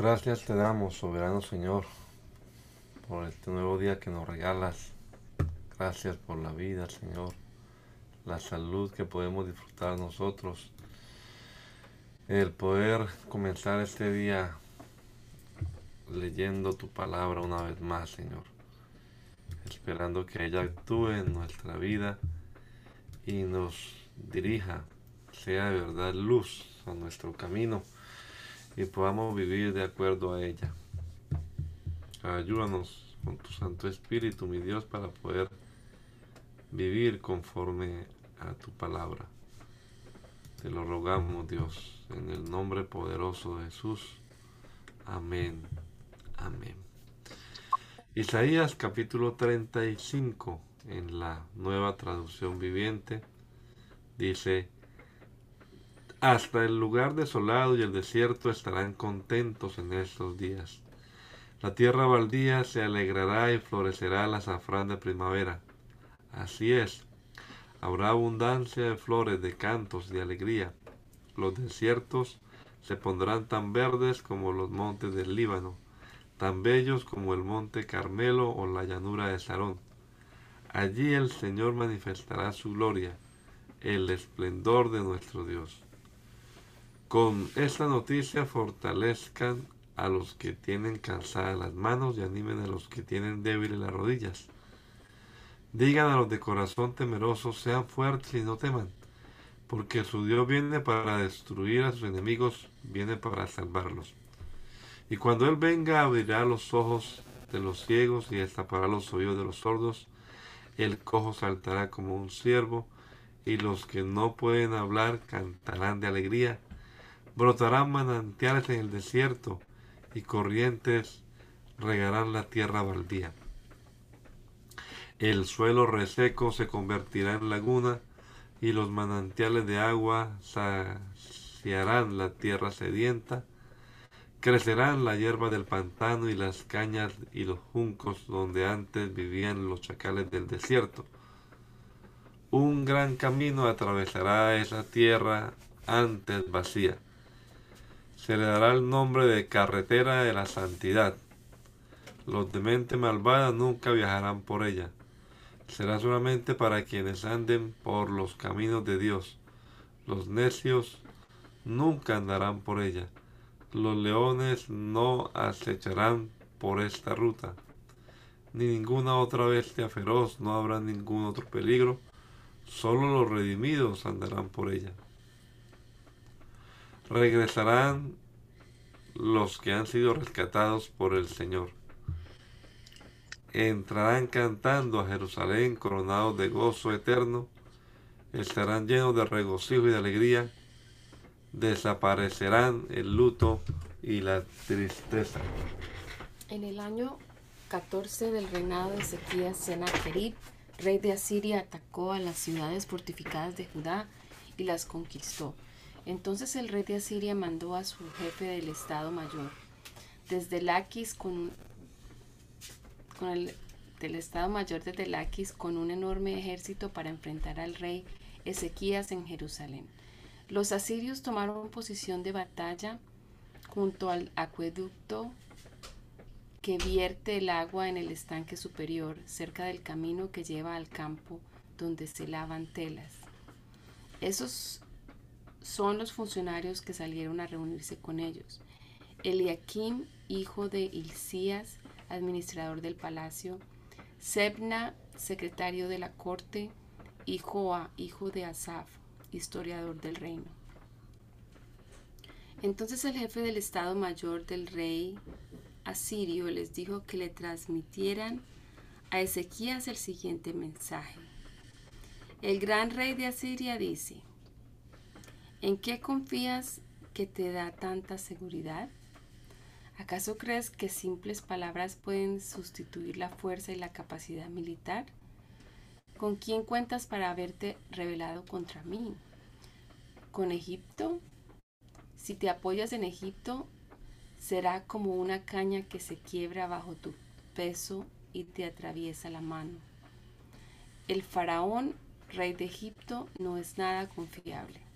Gracias te damos, soberano Señor, por este nuevo día que nos regalas. Gracias por la vida, Señor, la salud que podemos disfrutar nosotros, el poder comenzar este día leyendo tu palabra una vez más, Señor, esperando que ella actúe en nuestra vida y nos dirija, sea de verdad luz a nuestro camino y podamos vivir de acuerdo a ella. Ayúdanos con tu Santo Espíritu, mi Dios, para poder vivir conforme a tu palabra. Te lo rogamos, Dios, en el nombre poderoso de Jesús. Amén. Amén. Isaías capítulo 35 en la nueva traducción viviente dice, hasta el lugar desolado y el desierto estarán contentos en estos días. La tierra baldía se alegrará y florecerá la azafrán de primavera. Así es, habrá abundancia de flores, de cantos, de alegría. Los desiertos se pondrán tan verdes como los montes del Líbano, tan bellos como el monte Carmelo o la llanura de Sarón. Allí el Señor manifestará su gloria, el esplendor de nuestro Dios. Con esta noticia fortalezcan a los que tienen cansadas las manos y animen a los que tienen débiles las rodillas. Digan a los de corazón temeroso, sean fuertes y no teman, porque su Dios viene para destruir a sus enemigos, viene para salvarlos. Y cuando Él venga abrirá los ojos de los ciegos y destapará los oídos de los sordos, el cojo saltará como un ciervo, y los que no pueden hablar cantarán de alegría Brotarán manantiales en el desierto y corrientes regarán la tierra baldía. El suelo reseco se convertirá en laguna y los manantiales de agua saciarán la tierra sedienta. Crecerán la hierba del pantano y las cañas y los juncos donde antes vivían los chacales del desierto. Un gran camino atravesará esa tierra antes vacía se le dará el nombre de carretera de la santidad. Los de mente malvada nunca viajarán por ella. Será solamente para quienes anden por los caminos de Dios. Los necios nunca andarán por ella. Los leones no acecharán por esta ruta. Ni ninguna otra bestia feroz, no habrá ningún otro peligro. Solo los redimidos andarán por ella regresarán los que han sido rescatados por el Señor. Entrarán cantando a Jerusalén coronados de gozo eterno, estarán llenos de regocijo y de alegría, desaparecerán el luto y la tristeza. En el año 14 del reinado de Ezequías, Sennacherib, rey de Asiria, atacó a las ciudades fortificadas de Judá y las conquistó entonces el rey de Asiria mandó a su jefe del Estado Mayor, desde Laquis con, el del Estado Mayor desde Laquis con un enorme ejército para enfrentar al rey Ezequías en Jerusalén. Los asirios tomaron posición de batalla junto al acueducto que vierte el agua en el estanque superior, cerca del camino que lleva al campo donde se lavan telas. Esos son los funcionarios que salieron a reunirse con ellos. Eliakim, hijo de Hilcías, administrador del palacio, Sebna, secretario de la corte, y Joa, hijo de Asaf, historiador del reino. Entonces el jefe del Estado Mayor del rey asirio les dijo que le transmitieran a Ezequías el siguiente mensaje. El gran rey de Asiria dice, ¿en qué confías que te da tanta seguridad? ¿Acaso crees que simples palabras pueden sustituir la fuerza y la capacidad militar? ¿Con quién cuentas para haberte rebelado contra mí? ¿Con Egipto? Si te apoyas en Egipto, será como una caña que se quiebra bajo tu peso y te atraviesa la mano. El faraón, rey de Egipto, no es nada confiable.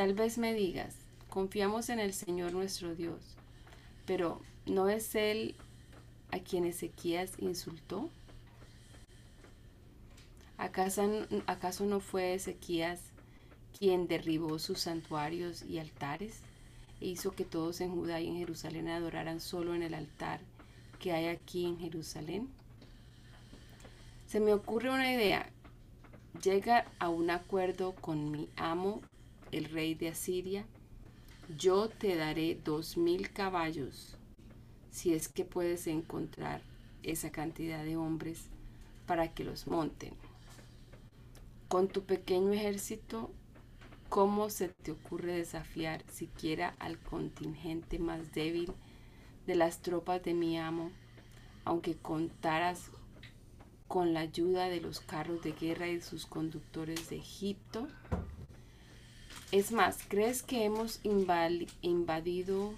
Tal vez me digas, confiamos en el Señor nuestro Dios, pero ¿no es Él a quien Ezequías insultó? ¿Acaso, ¿Acaso no fue Ezequías quien derribó sus santuarios y altares e hizo que todos en Judá y en Jerusalén adoraran solo en el altar que hay aquí en Jerusalén? Se me ocurre una idea. Llega a un acuerdo con mi amo, el rey de Asiria. Yo te daré dos mil caballos, si es que puedes encontrar esa cantidad de hombres para que los monten. Con tu pequeño ejército, ¿cómo se te ocurre desafiar siquiera al contingente más débil de las tropas de mi amo, aunque contaras con la ayuda de los carros de guerra y sus conductores de Egipto? Es más, ¿crees que hemos invadido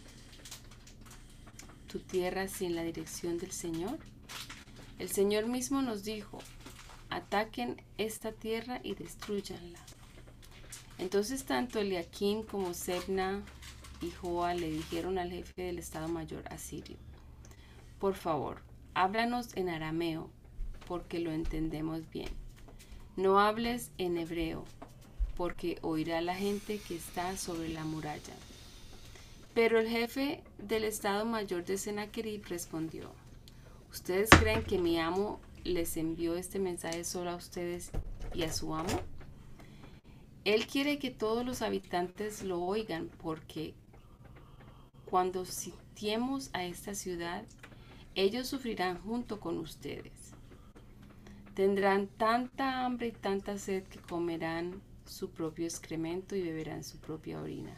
tu tierra sin la dirección del Señor? El Señor mismo nos dijo, ataquen esta tierra y destruyanla. Entonces tanto Eliakim como Sebna y Joa le dijeron al jefe del Estado Mayor asirio, por favor, háblanos en arameo, porque lo entendemos bien. No hables en hebreo, porque oirá la gente que está sobre la muralla. Pero el jefe del Estado Mayor de Sennacherib respondió, ¿Ustedes creen que mi amo les envió este mensaje solo a ustedes y a su amo? Él quiere que todos los habitantes lo oigan porque cuando sitiemos a esta ciudad, ellos sufrirán junto con ustedes. Tendrán tanta hambre y tanta sed que comerán su propio excremento y beberán su propia orina.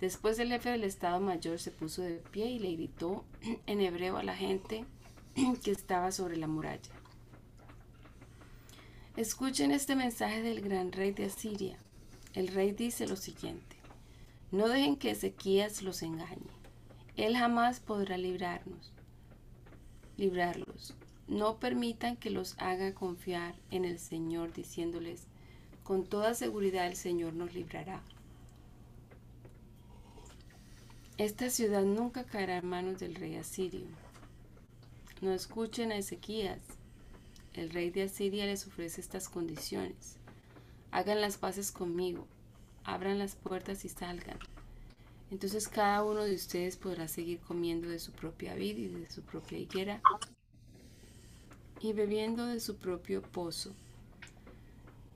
Después el jefe del Estado Mayor se puso de pie y le gritó en hebreo a la gente que estaba sobre la muralla. Escuchen este mensaje del gran rey de Asiria. El rey dice lo siguiente. No dejen que Ezequías los engañe. Él jamás podrá librarnos, librarlos. No permitan que los haga confiar en el Señor diciéndoles, con toda seguridad el Señor nos librará. Esta ciudad nunca caerá en manos del rey asirio. No escuchen a Ezequías. El rey de Asiria les ofrece estas condiciones. Hagan las paces conmigo abran las puertas y salgan. Entonces cada uno de ustedes podrá seguir comiendo de su propia vida y de su propia higuera y bebiendo de su propio pozo.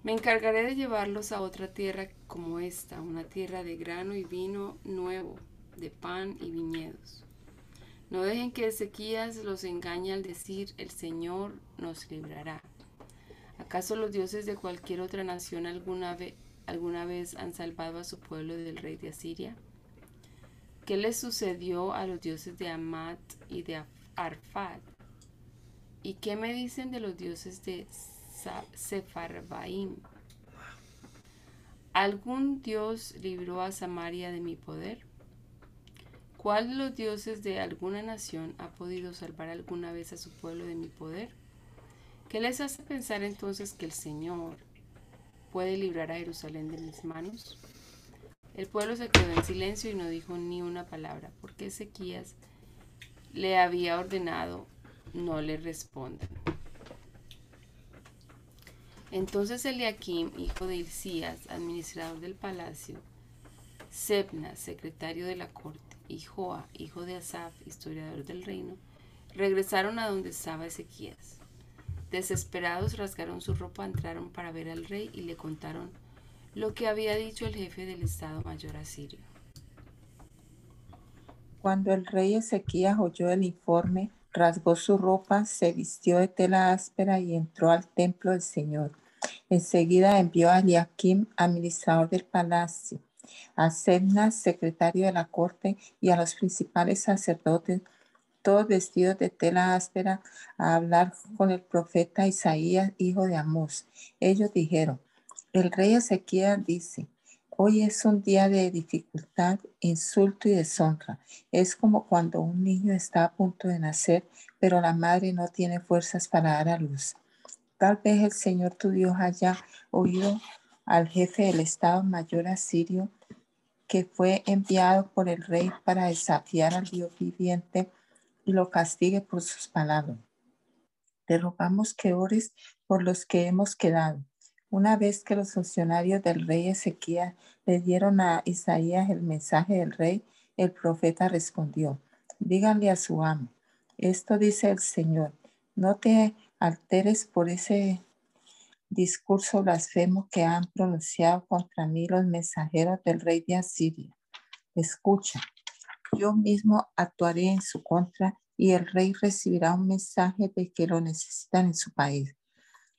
Me encargaré de llevarlos a otra tierra como esta, una tierra de grano y vino nuevo, de pan y viñedos. No dejen que Ezequías los engañe al decir, el Señor nos librará. ¿Acaso los dioses de cualquier otra nación alguna vez han salvado a su pueblo del rey de Asiria? ¿Qué les sucedió a los dioses de Amat y de Arfad? ¿Y qué me dicen de los dioses de Sefarbaim? ¿Algún dios libró a Samaria de mi poder? ¿Cuál de los dioses de alguna nación ha podido salvar alguna vez a su pueblo de mi poder? ¿Qué les hace pensar entonces que el Señor, puede librar a Jerusalén de mis manos? El pueblo se quedó en silencio y no dijo ni una palabra, porque Ezequías le había ordenado no le respondan. Entonces Eliakim, hijo de Hilcías, administrador del palacio, Sebna, secretario de la corte, y Joa, hijo de Asaf, historiador del reino, regresaron a donde estaba Ezequías. Desesperados rasgaron su ropa, entraron para ver al rey y le contaron lo que había dicho el jefe del Estado Mayor asirio. Cuando el rey Ezequías oyó el informe, rasgó su ropa, se vistió de tela áspera y entró al templo del Señor, Enseguida envió a Eliakim, administrador del palacio, a Sebna, secretario de la corte, y a los principales sacerdotes, todos vestidos de tela áspera, a hablar con el profeta Isaías, hijo de Amós. Ellos dijeron, el rey Ezequiel dice, hoy es un día de dificultad, insulto y deshonra. Es como cuando un niño está a punto de nacer, pero la madre no tiene fuerzas para dar a luz. Tal vez el Señor tu Dios haya oído al jefe del Estado Mayor asirio que fue enviado por el rey para desafiar al Dios viviente y lo castigue por sus palabras. Te rogamos que ores por los que hemos quedado. Una vez que los funcionarios del rey Ezequiel le dieron a Isaías el mensaje del rey, el profeta respondió, díganle a su amo, esto dice el Señor, no te alteres por ese discurso blasfemo que han pronunciado contra mí los mensajeros del rey de Asiria. Escucha, yo mismo actuaré en su contra y el rey recibirá un mensaje de que lo necesitan en su país.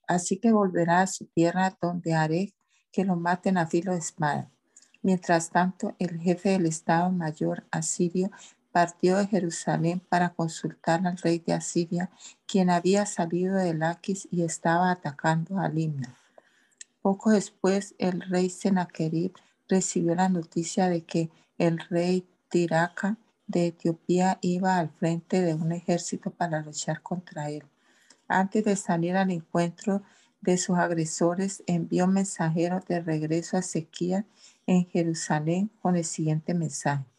Así que volverá a su tierra donde haré que lo maten a filo de espada. Mientras tanto, el jefe del Estado Mayor asirio partió de Jerusalén para consultar al rey de Asiria, quien había salido de Laquis y estaba atacando a Limna. Poco después, el rey Sennacherib recibió la noticia de que el rey Tiraca de Etiopía iba al frente de un ejército para luchar contra él. Antes de salir al encuentro de sus agresores, envió mensajeros de regreso a Ezequiel en Jerusalén con el siguiente mensaje.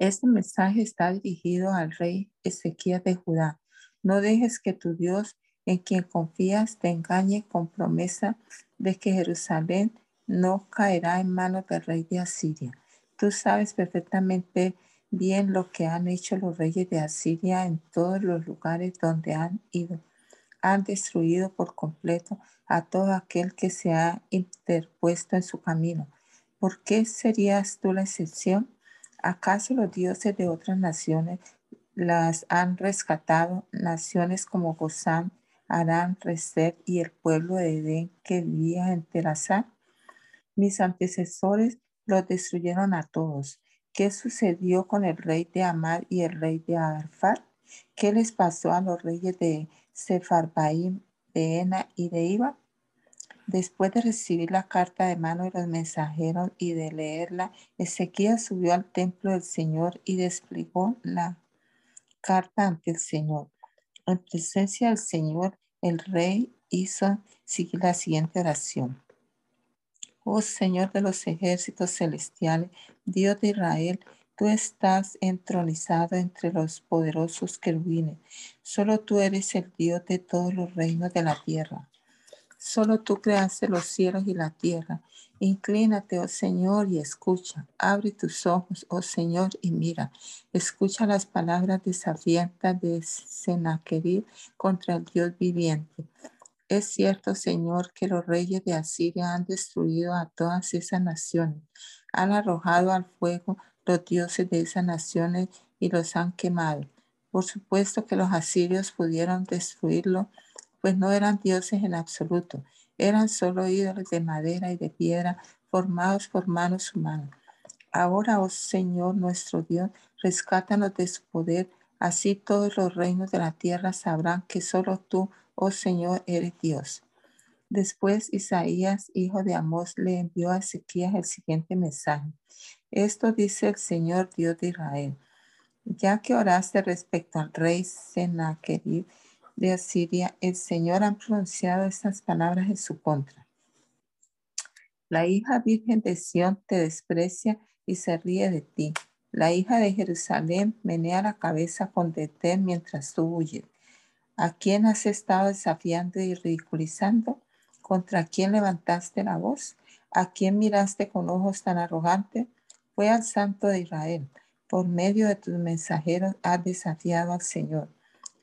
Este mensaje está dirigido al rey Ezequiel de Judá. No dejes que tu Dios, en quien confías, te engañe con promesa de que Jerusalén no caerá en manos del rey de Asiria. Tú sabes perfectamente bien lo que han hecho los reyes de Asiria en todos los lugares donde han ido. Han destruido por completo a todo aquel que se ha interpuesto en su camino. ¿Por qué serías tú la excepción? ¿Acaso los dioses de otras naciones las han rescatado? Naciones como Gozán, Arán, Reset y el pueblo de Edén que vivía en Terazá. Mis antecesores los destruyeron a todos ¿Qué sucedió con el rey de Amad y el rey de Arfar? ¿Qué les pasó a los reyes de Sefarbaim, de Ena y de Iba? Después de recibir la carta de mano de los mensajeros y de leerla, Ezequiel subió al templo del Señor y desplegó la carta ante el Señor. En presencia del Señor, el rey hizo la siguiente oración. Oh Señor de los ejércitos celestiales, Dios de Israel, tú estás entronizado entre los poderosos querubines. Solo tú eres el Dios de todos los reinos de la tierra. Solo tú creaste los cielos y la tierra. Inclínate, oh Señor, y escucha. Abre tus ojos, oh Señor, y mira. Escucha las palabras desafiantes de Sennacherib contra el Dios viviente. Es cierto, Señor, que los reyes de Asiria han destruido a todas esas naciones, han arrojado al fuego los dioses de esas naciones y los han quemado. Por supuesto que los asirios pudieron destruirlo, pues no eran dioses en absoluto, eran solo ídolos de madera y de piedra formados por manos humanas. Ahora, oh Señor nuestro Dios, rescátanos de su poder, así todos los reinos de la tierra sabrán que solo tú, oh Señor, eres Dios. Después Isaías, hijo de Amós, le envió a Ezequías el siguiente mensaje. Esto dice el Señor Dios de Israel. Ya que oraste respecto al rey Sennacherib de Asiria, el Señor ha pronunciado estas palabras en su contra. La hija virgen de Sión te desprecia y se ríe de ti. La hija de Jerusalén menea la cabeza con detén mientras tú huyes. ¿A quién has estado desafiando y ridiculizando? ¿Contra quién levantaste la voz? ¿A quién miraste con ojos tan arrogantes? Fue al Santo de Israel. Por medio de tus mensajeros has desafiado al Señor.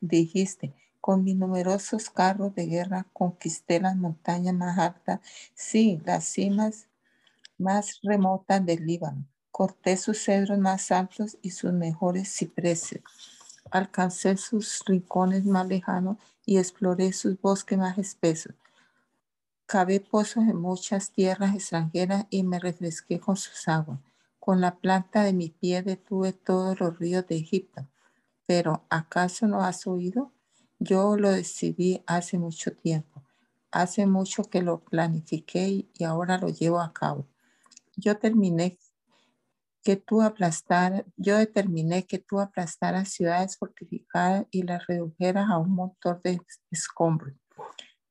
Dijiste, con mis numerosos carros de guerra conquisté las montañas más altas, sí, las cimas más remotas del Líbano. Corté sus cedros más altos y sus mejores cipreses alcancé sus rincones más lejanos y exploré sus bosques más espesos. Cavé pozos en muchas tierras extranjeras y me refresqué con sus aguas. Con la planta de mi pie detuve todos los ríos de Egipto. Pero ¿acaso no has oído? Yo lo decidí hace mucho tiempo. Hace mucho que lo planifiqué y ahora lo llevo a cabo. Yo terminé que tú aplastar, yo determiné que tú aplastaras ciudades fortificadas y las redujeras a un montón de escombros.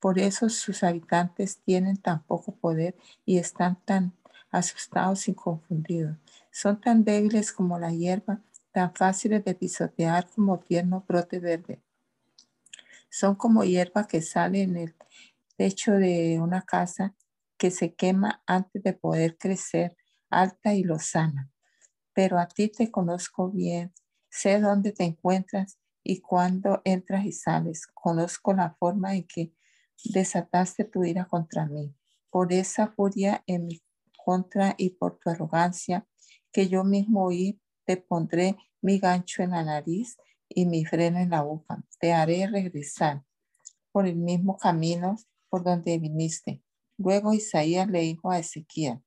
Por eso sus habitantes tienen tan poco poder y están tan asustados y confundidos. Son tan débiles como la hierba, tan fáciles de pisotear como tierno brote verde. Son como hierba que sale en el techo de una casa que se quema antes de poder crecer alta y lozana. Pero a ti te conozco bien, sé dónde te encuentras y cuándo entras y sales. Conozco la forma en que desataste tu ira contra mí. Por esa furia en mi contra y por tu arrogancia, que yo mismo oí, te pondré mi gancho en la nariz y mi freno en la boca. Te haré regresar por el mismo camino por donde viniste. Luego Isaías le dijo a Ezequiel,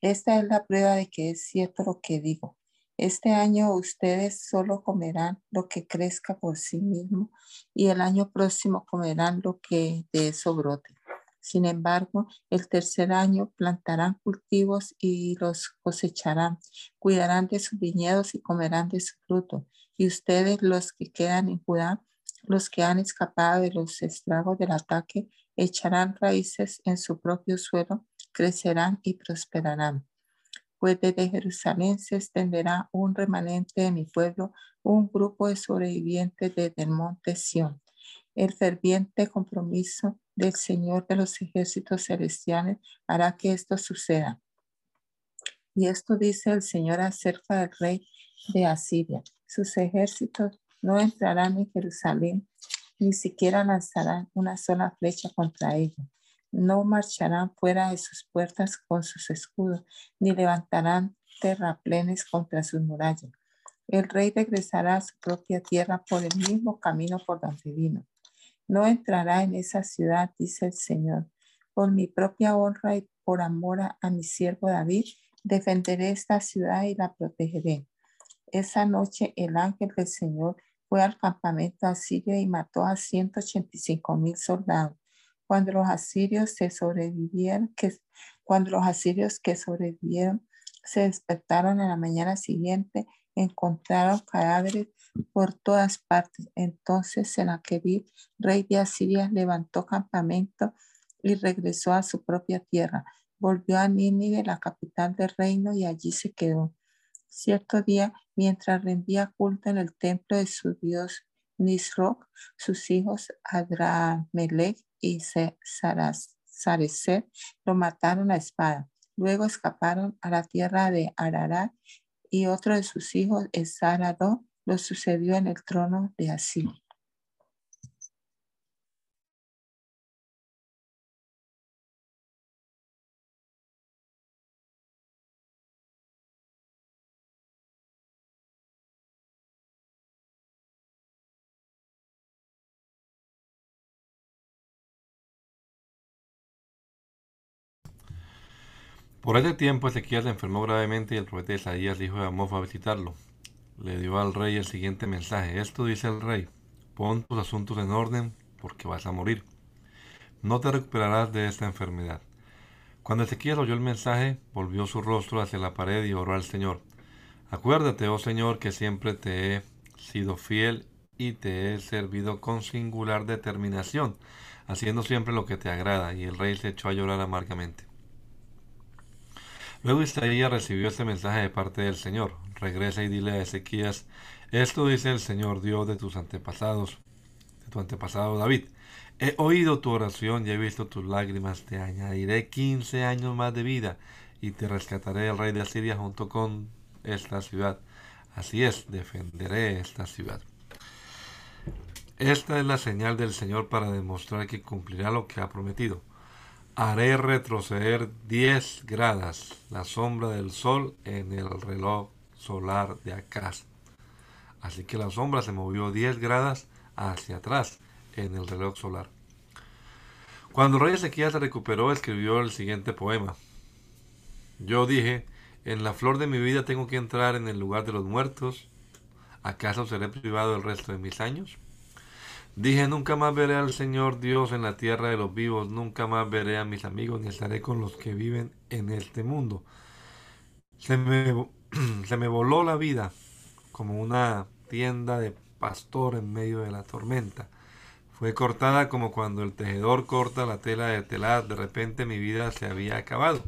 esta es la prueba de que es cierto lo que digo. Este año ustedes solo comerán lo que crezca por sí mismo y el año próximo comerán lo que de eso brote. Sin embargo, el tercer año plantarán cultivos y los cosecharán, cuidarán de sus viñedos y comerán de su fruto. Y ustedes, los que quedan en Judá, los que han escapado de los estragos del ataque, echarán raíces en su propio suelo, crecerán y prosperarán pues desde Jerusalén se extenderá un remanente de mi pueblo, un grupo de sobrevivientes desde el monte Sión. El ferviente compromiso del Señor de los ejércitos celestiales hará que esto suceda. Y esto dice el Señor acerca del rey de Asiria. Sus ejércitos no entrarán en Jerusalén, ni siquiera lanzarán una sola flecha contra ella no marcharán fuera de sus puertas con sus escudos, ni levantarán terraplenes contra sus murallas. El rey regresará a su propia tierra por el mismo camino por donde vino. No entrará en esa ciudad, dice el Señor. Por mi propia honra y por amor a, mi siervo David, defenderé esta ciudad y la protegeré. Esa noche el ángel del Señor fue al campamento asirio y mató a 185 mil soldados cuando los asirios se sobrevivieron, que cuando los asirios que sobrevivieron se despertaron en la mañana siguiente, encontraron cadáveres por todas partes. Entonces Senaquerib, rey de Asiria, levantó campamento y regresó a su propia tierra. Volvió a Nínive, la capital del reino, y allí se quedó. Cierto día, mientras rendía culto en el templo de su dios Nisroch, sus hijos Adramelech y Sarecer lo mataron a espada. Luego escaparon a la tierra de Ararat y otro de sus hijos, Esarado, lo sucedió en el trono de Asiria. Por ese tiempo Ezequiel se enfermó gravemente y el profeta Isaías, hijo de Amós, fue a visitarlo. Le dio al rey el siguiente mensaje. Esto dice el rey, pon tus asuntos en orden porque vas a morir. No te recuperarás de esta enfermedad. Cuando Ezequiel oyó el mensaje, volvió su rostro hacia la pared y oró al Señor. Acuérdate, oh Señor, que siempre te he sido fiel y te he servido con singular determinación, haciendo siempre lo que te agrada. Y el rey se echó a llorar amargamente. Luego Isaías recibió este mensaje de parte del Señor. Regresa y dile a Ezequías, esto dice el Señor Dios de tus antepasados, de tu antepasado David. He oído tu oración y he visto tus lágrimas, te añadiré 15 años más de vida y te rescataré del rey de Asiria junto con esta ciudad. Así es, defenderé esta ciudad. Esta es la señal del Señor para demostrar que cumplirá lo que ha prometido haré retroceder 10 gradas la sombra del sol en el reloj solar de acá. Así que la sombra se movió 10 gradas hacia atrás en el reloj solar. Cuando el rey Ezequías se recuperó, escribió el siguiente poema. Yo dije, en la flor de mi vida tengo que entrar en el lugar de los muertos. ¿Acaso seré privado el resto de mis años? Dije, nunca más veré al Señor Dios en la tierra de los vivos, nunca más veré a mis amigos, ni estaré con los que viven en este mundo. Se me, se me voló la vida como una tienda de pastor en medio de la tormenta. Fue cortada como cuando el tejedor corta la tela de telar. De repente mi vida se había acabado.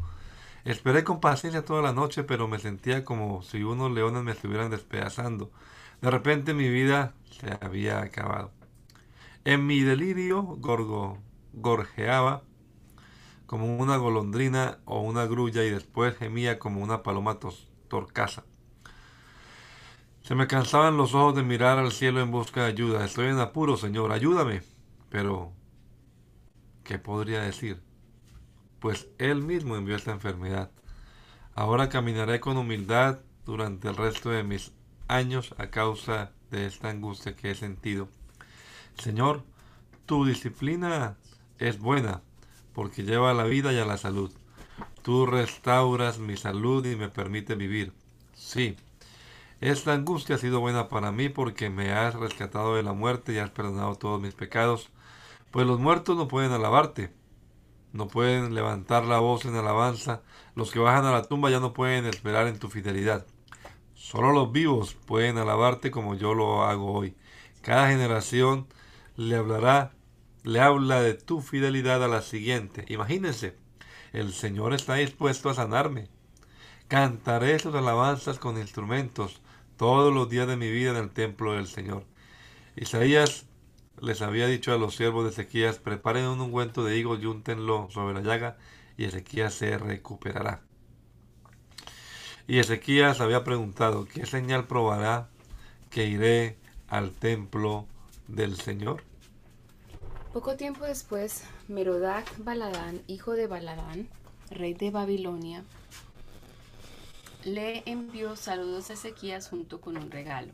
Esperé con paciencia toda la noche, pero me sentía como si unos leones me estuvieran despedazando. De repente mi vida se había acabado. En mi delirio gorgo, gorjeaba como una golondrina o una grulla y después gemía como una paloma torcaza. Se me cansaban los ojos de mirar al cielo en busca de ayuda. Estoy en apuro, Señor, ayúdame. Pero, ¿qué podría decir? Pues Él mismo envió esta enfermedad. Ahora caminaré con humildad durante el resto de mis años a causa de esta angustia que he sentido. Señor, tu disciplina es buena, porque lleva a la vida y a la salud. Tú restauras mi salud y me permite vivir. Sí, esta angustia ha sido buena para mí porque me has rescatado de la muerte y has perdonado todos mis pecados. Pues los muertos no pueden alabarte, no pueden levantar la voz en alabanza, los que bajan a la tumba ya no pueden esperar en tu fidelidad. Solo los vivos pueden alabarte como yo lo hago hoy. Cada generación le hablará, le habla de tu fidelidad a la siguiente. Imagínense, el Señor está dispuesto a sanarme. Cantaré sus alabanzas con instrumentos todos los días de mi vida en el templo del Señor. Isaías les había dicho a los siervos de Ezequías, preparen un ungüento de higos y úntenlo sobre la llaga, y Ezequías se recuperará. Y Ezequías había preguntado, ¿qué señal probará que iré al templo del Señor? Poco tiempo después, Merodac Baladán, hijo de Baladán, rey de Babilonia, le envió saludos a Ezequías junto con un regalo.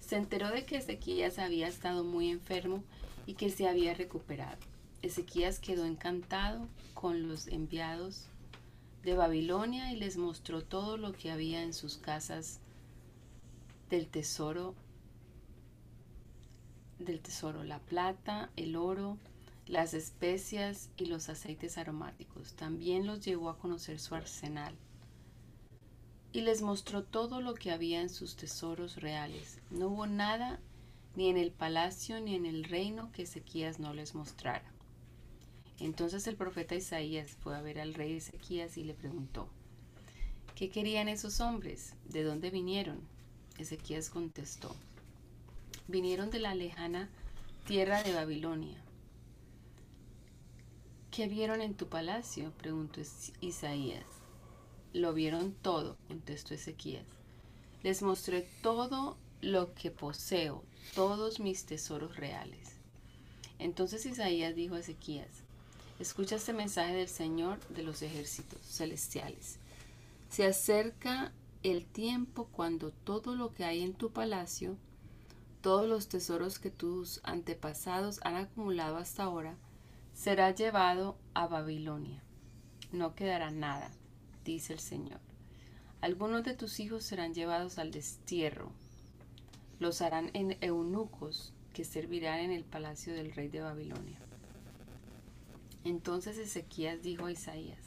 Se enteró de que Ezequías había estado muy enfermo y que se había recuperado. Ezequías quedó encantado con los enviados de Babilonia y les mostró todo lo que había en sus casas del tesoro del tesoro, la plata, el oro, las especias y los aceites aromáticos. También los llevó a conocer su arsenal y les mostró todo lo que había en sus tesoros reales. No hubo nada ni en el palacio ni en el reino que Ezequías no les mostrara. Entonces el profeta Isaías fue a ver al rey Ezequías y le preguntó, ¿qué querían esos hombres? ¿De dónde vinieron? Ezequías contestó, vinieron de la lejana tierra de Babilonia. ¿Qué vieron en tu palacio? preguntó Isaías. Lo vieron todo, contestó Ezequías. Les mostré todo lo que poseo, todos mis tesoros reales. Entonces Isaías dijo a Ezequías, escucha este mensaje del Señor de los ejércitos celestiales. Se acerca el tiempo cuando todo lo que hay en tu palacio todos los tesoros que tus antepasados han acumulado hasta ahora, será llevado a Babilonia. No quedará nada, dice el Señor. Algunos de tus hijos serán llevados al destierro. Los harán en eunucos que servirán en el palacio del rey de Babilonia. Entonces Ezequías dijo a Isaías,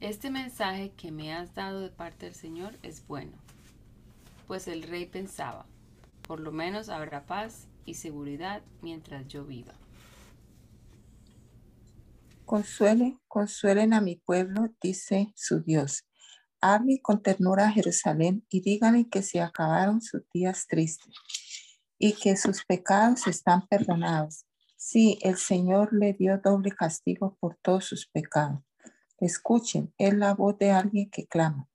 Este mensaje que me has dado de parte del Señor es bueno. Pues el rey pensaba, por lo menos habrá paz y seguridad mientras yo viva. Consuelen, consuelen a mi pueblo, dice su Dios. Hable con ternura a Jerusalén y díganle que se acabaron sus días tristes y que sus pecados están perdonados. Sí, el Señor le dio doble castigo por todos sus pecados. Escuchen, es la voz de alguien que clama.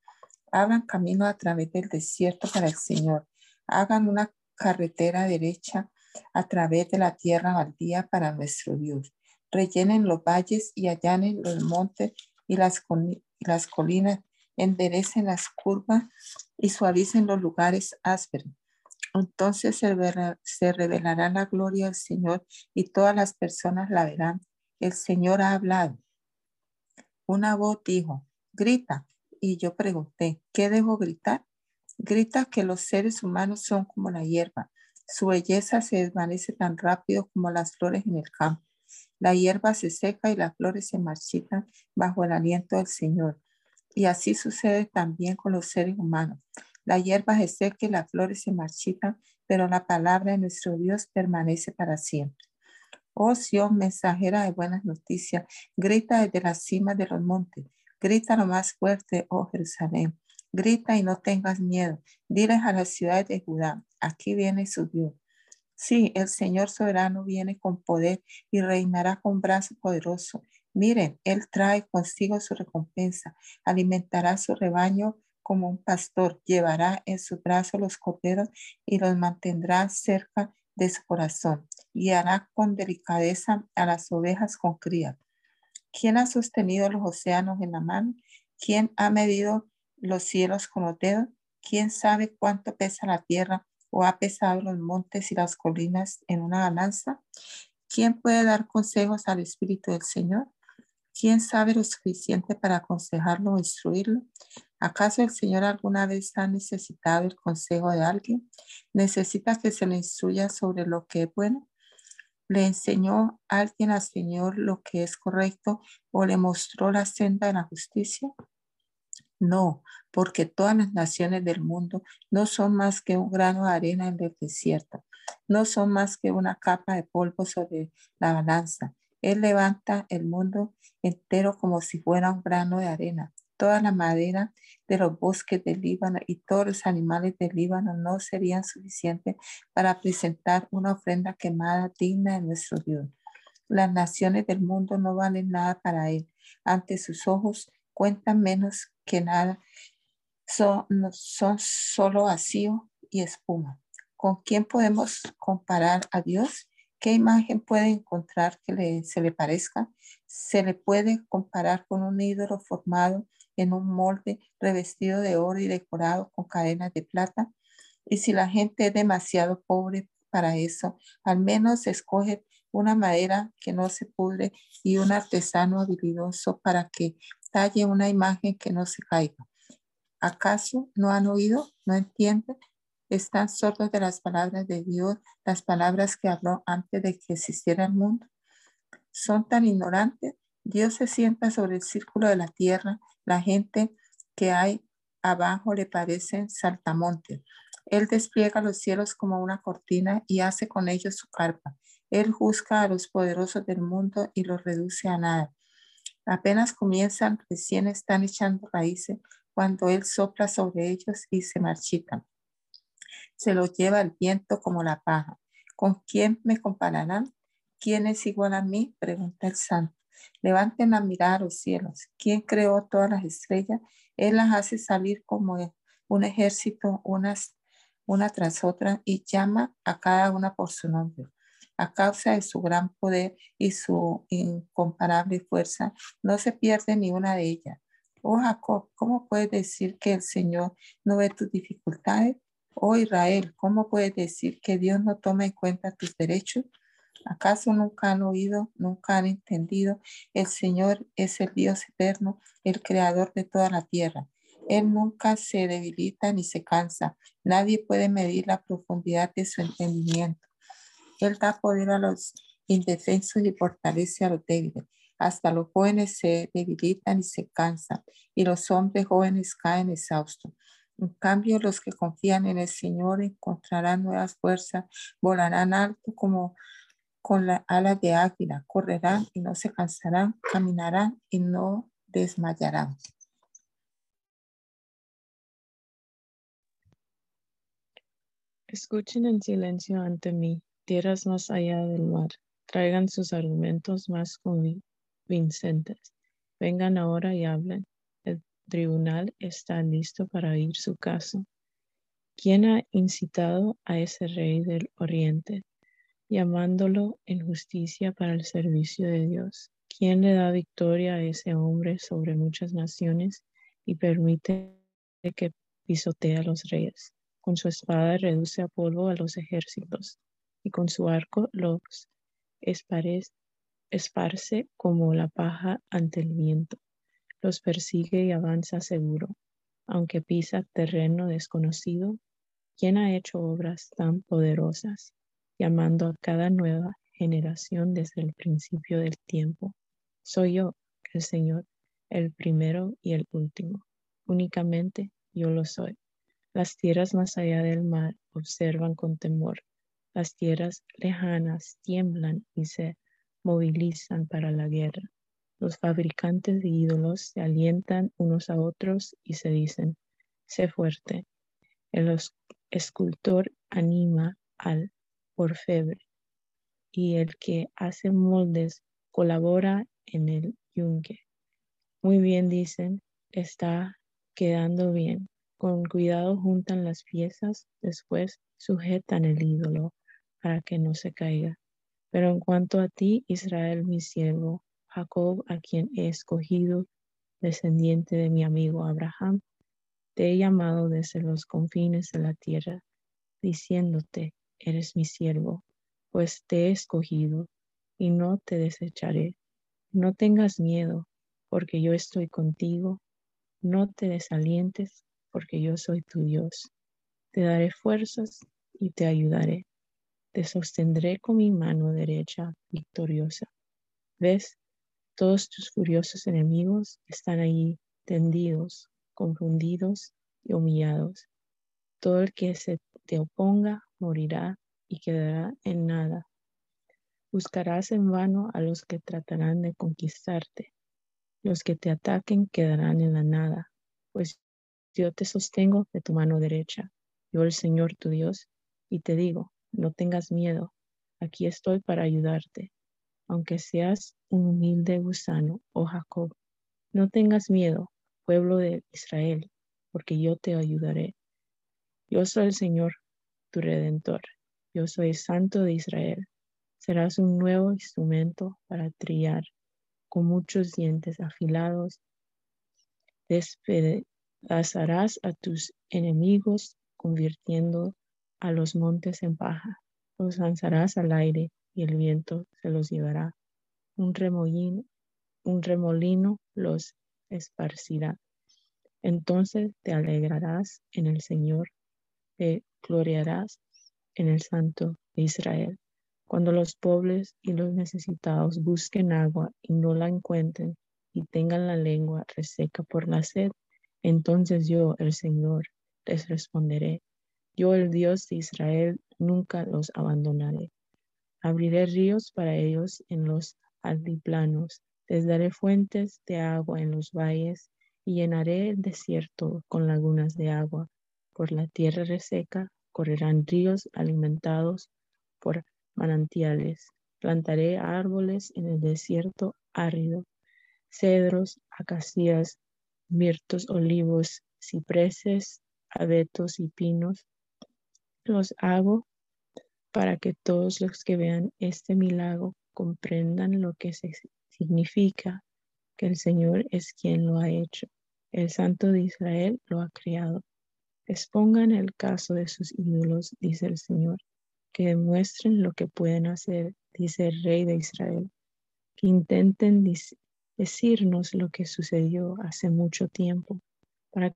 Hagan camino a través del desierto para el Señor. Hagan una carretera derecha a través de la tierra baldía para nuestro Dios. Rellenen los valles y allanen los montes y las, las colinas, enderecen las curvas y suavicen los lugares ásperos. Entonces se, se revelará la gloria del Señor y todas las personas la verán el Señor ha hablado. Una voz dijo, grita. Y yo pregunté, ¿qué debo gritar? Grita que los seres humanos son como la hierba. Su belleza se desvanece tan rápido como las flores en el campo. La hierba se seca y las flores se marchitan bajo el aliento del Señor. Y así sucede también con los seres humanos. La hierba se seca y las flores se marchitan, pero la palabra de nuestro Dios permanece para siempre. Oh Sion, mensajera de buenas noticias, grita desde la cima de los montes, grita lo más fuerte, oh Jerusalén. Grita y no tengas miedo. Diles a las ciudades de Judá, aquí viene su Dios. Sí, el Señor soberano viene con poder y reinará con brazo poderoso. Miren, Él trae consigo su recompensa, alimentará su rebaño como un pastor, llevará en su brazo los corderos y los mantendrá cerca de su corazón, y hará con delicadeza a las ovejas con cría. ¿Quién ha sostenido los océanos en la mano? ¿Quién ha medido los cielos con los dedos? ¿Quién sabe cuánto pesa la tierra o ha pesado los montes y las colinas en una balanza? ¿Quién puede dar consejos al Espíritu del Señor? ¿Quién sabe lo suficiente para aconsejarlo o instruirlo? ¿Acaso el Señor alguna vez ha necesitado el consejo de alguien? ¿Necesita que se le instruya sobre lo que es bueno? ¿Le enseñó alguien al Señor lo que es correcto o le mostró la senda de la justicia? No, porque todas las naciones del mundo no son más que un grano de arena en el desierto, no son más que una capa de polvo sobre la balanza. Él levanta el mundo entero como si fuera un grano de arena. Toda la madera de los bosques del Líbano y todos los animales del Líbano no serían suficientes para presentar una ofrenda quemada digna de nuestro Dios. Las naciones del mundo no valen nada para Él. Ante sus ojos cuentan menos que nada. Son, son solo vacío y espuma. ¿Con quién podemos comparar a Dios? ¿Qué imagen puede encontrar que se le parezca? Se le puede comparar con un ídolo formado en un molde revestido de oro y decorado con cadenas de plata. Y si la gente es demasiado pobre para eso, al menos escoge una madera que no se pudre y un artesano habilidoso para que talle una imagen que no se caiga. ¿Acaso no han oído? ¿No entienden? están sordos de las palabras de Dios, las palabras que habló antes de que existiera el mundo. Son tan ignorantes. Dios se sienta sobre el círculo de la tierra. La gente que hay abajo le parecen saltamontes. Él despliega los cielos como una cortina y hace con ellos su carpa. Él juzga a los poderosos del mundo y los reduce a nada. Apenas comienzan, recién están echando raíces cuando Él sopla sobre ellos y se marchitan se los lleva el viento como la paja. ¿Con quién me compararán? ¿Quién es igual a mí? Pregunta el santo. Levanten a mirar los cielos. ¿Quién creó todas las estrellas? Él las hace salir como un ejército, unas, una tras otra, y llama a cada una por su nombre. A causa de su gran poder y su incomparable fuerza, no se pierde ni una de ellas. Oh Jacob, ¿cómo puedes decir que el Señor no ve tus dificultades? Oh Israel, ¿cómo puedes decir que Dios no toma en cuenta tus derechos? ¿Acaso nunca han oído, nunca han entendido? El Señor es el Dios eterno, el creador de toda la tierra. Él nunca se debilita ni se cansa. Nadie puede medir la profundidad de su entendimiento. Él da poder a los indefensos y fortalece a los débiles. Hasta los jóvenes se debilitan y se cansan, y los hombres jóvenes caen exhaustos. En cambio, los que confían en el Señor encontrarán nuevas fuerzas, volarán alto como con la alas de águila, correrán y no se cansarán, caminarán y no desmayarán. Escuchen en silencio ante mí, tierras más allá del mar. Traigan sus argumentos más convincentes. Vengan ahora y hablen tribunal está listo para oír su caso. ¿Quién ha incitado a ese rey del oriente, llamándolo en justicia para el servicio de Dios? ¿Quién le da victoria a ese hombre sobre muchas naciones y permite que pisotee a los reyes? Con su espada reduce a polvo a los ejércitos y con su arco los esparce como la paja ante el viento. Los persigue y avanza seguro, aunque pisa terreno desconocido. ¿Quién ha hecho obras tan poderosas, llamando a cada nueva generación desde el principio del tiempo? Soy yo, el Señor, el primero y el último. Únicamente yo lo soy. Las tierras más allá del mar observan con temor. Las tierras lejanas tiemblan y se movilizan para la guerra. Los fabricantes de ídolos se alientan unos a otros y se dicen, sé fuerte. El escultor anima al orfebre y el que hace moldes colabora en el yunque. Muy bien dicen, está quedando bien. Con cuidado juntan las piezas, después sujetan el ídolo para que no se caiga. Pero en cuanto a ti, Israel, mi siervo, Jacob, a quien he escogido, descendiente de mi amigo Abraham, te he llamado desde los confines de la tierra, diciéndote, eres mi siervo, pues te he escogido y no te desecharé. No tengas miedo, porque yo estoy contigo. No te desalientes, porque yo soy tu Dios. Te daré fuerzas y te ayudaré te sostendré con mi mano derecha victoriosa. ¿Ves? Todos tus furiosos enemigos están allí tendidos, confundidos y humillados. Todo el que se te oponga morirá y quedará en nada. Buscarás en vano a los que tratarán de conquistarte. Los que te ataquen quedarán en la nada, pues yo te sostengo de tu mano derecha, yo el Señor tu Dios, y te digo, no tengas miedo, aquí estoy para ayudarte, aunque seas un humilde gusano, oh Jacob. No tengas miedo, pueblo de Israel, porque yo te ayudaré. Yo soy el Señor, tu redentor. Yo soy santo de Israel. Serás un nuevo instrumento para trillar, con muchos dientes afilados. Despedazarás a tus enemigos, convirtiendo a los montes en paja, los lanzarás al aire y el viento se los llevará. Un remolino, un remolino los esparcirá. Entonces te alegrarás en el Señor, te gloriarás en el Santo de Israel. Cuando los pobres y los necesitados busquen agua y no la encuentren y tengan la lengua reseca por la sed, entonces yo, el Señor, les responderé yo, el Dios de Israel, nunca los abandonaré. Abriré ríos para ellos en los altiplanos, les daré fuentes de agua en los valles y llenaré el desierto con lagunas de agua. Por la tierra reseca correrán ríos alimentados por manantiales. Plantaré árboles en el desierto árido, cedros, acacias, mirtos, olivos, cipreses, abetos y pinos los hago para que todos los que vean este milagro comprendan lo que significa que el Señor es quien lo ha hecho. El Santo de Israel lo ha creado. Expongan el caso de sus ídolos, dice el Señor, que demuestren lo que pueden hacer, dice el Rey de Israel, que intenten decirnos lo que sucedió hace mucho tiempo, para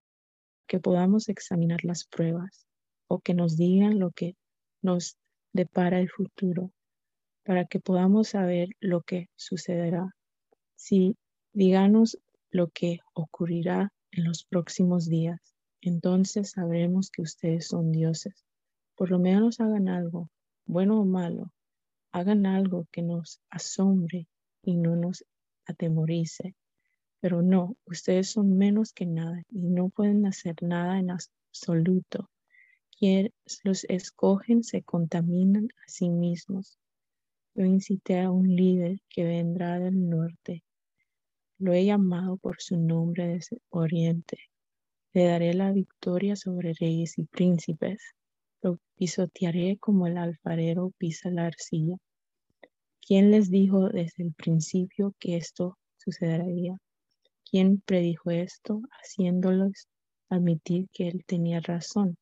que podamos examinar las pruebas o que nos digan lo que nos depara el futuro, para que podamos saber lo que sucederá. Si díganos lo que ocurrirá en los próximos días, entonces sabremos que ustedes son dioses. Por lo menos hagan algo, bueno o malo, hagan algo que nos asombre y no nos atemorice. Pero no, ustedes son menos que nada y no pueden hacer nada en absoluto quienes los escogen se contaminan a sí mismos. Yo incité a un líder que vendrá del norte. Lo he llamado por su nombre desde oriente. Le daré la victoria sobre reyes y príncipes. Lo pisotearé como el alfarero pisa la arcilla. ¿Quién les dijo desde el principio que esto sucedería? ¿Quién predijo esto haciéndolos admitir que él tenía razón?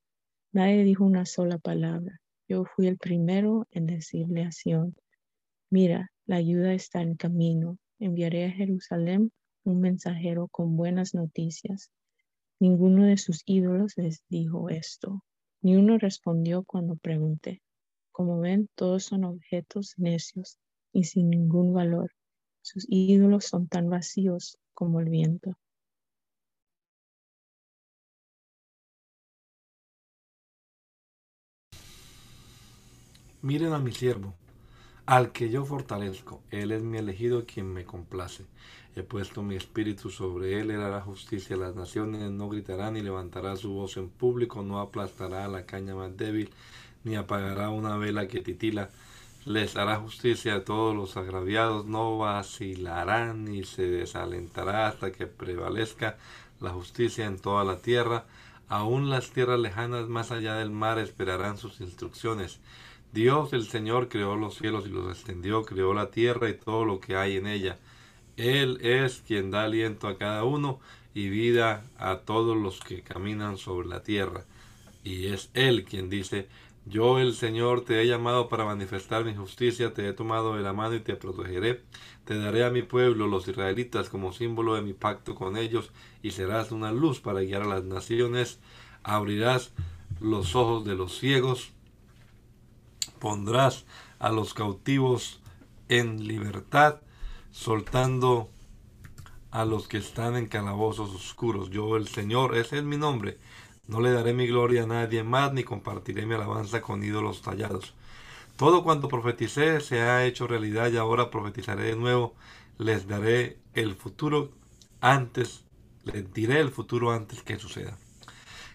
Nadie dijo una sola palabra. Yo fui el primero en decirle a Sion, Mira, la ayuda está en camino. Enviaré a Jerusalén un mensajero con buenas noticias. Ninguno de sus ídolos les dijo esto, ni uno respondió cuando pregunté. Como ven, todos son objetos necios y sin ningún valor. Sus ídolos son tan vacíos como el viento. Miren a mi siervo, al que yo fortalezco. Él es mi elegido quien me complace. He puesto mi espíritu sobre él, él hará justicia. Las naciones no gritarán ni levantará su voz en público, no aplastará la caña más débil, ni apagará una vela que titila. Les hará justicia a todos los agraviados, no vacilarán ni se desalentará hasta que prevalezca la justicia en toda la tierra. Aún las tierras lejanas más allá del mar esperarán sus instrucciones. Dios el Señor creó los cielos y los extendió, creó la tierra y todo lo que hay en ella. Él es quien da aliento a cada uno y vida a todos los que caminan sobre la tierra. Y es Él quien dice, yo el Señor te he llamado para manifestar mi justicia, te he tomado de la mano y te protegeré. Te daré a mi pueblo, los israelitas, como símbolo de mi pacto con ellos, y serás una luz para guiar a las naciones. Abrirás los ojos de los ciegos pondrás a los cautivos en libertad, soltando a los que están en calabozos oscuros. Yo, el Señor, ese es mi nombre. No le daré mi gloria a nadie más, ni compartiré mi alabanza con ídolos tallados. Todo cuanto profeticé se ha hecho realidad y ahora profetizaré de nuevo. Les daré el futuro antes, les diré el futuro antes que suceda.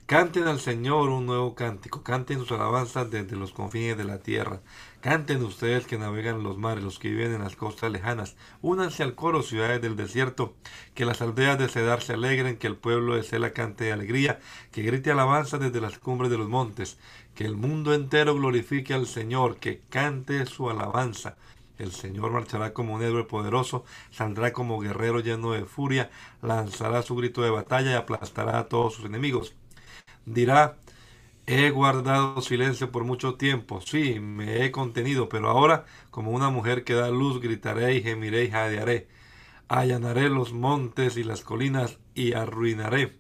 Canten al Señor un nuevo cántico, canten sus alabanzas desde los confines de la tierra. Canten ustedes que navegan los mares, los que viven en las costas lejanas. Únanse al coro, ciudades del desierto, que las aldeas de Cedar se alegren, que el pueblo de Sela cante de alegría, que grite alabanza desde las cumbres de los montes, que el mundo entero glorifique al Señor, que cante su alabanza. El Señor marchará como un héroe poderoso, saldrá como guerrero lleno de furia, lanzará su grito de batalla y aplastará a todos sus enemigos dirá, he guardado silencio por mucho tiempo, sí, me he contenido, pero ahora, como una mujer que da luz, gritaré y gemiré y jadearé. Allanaré los montes y las colinas y arruinaré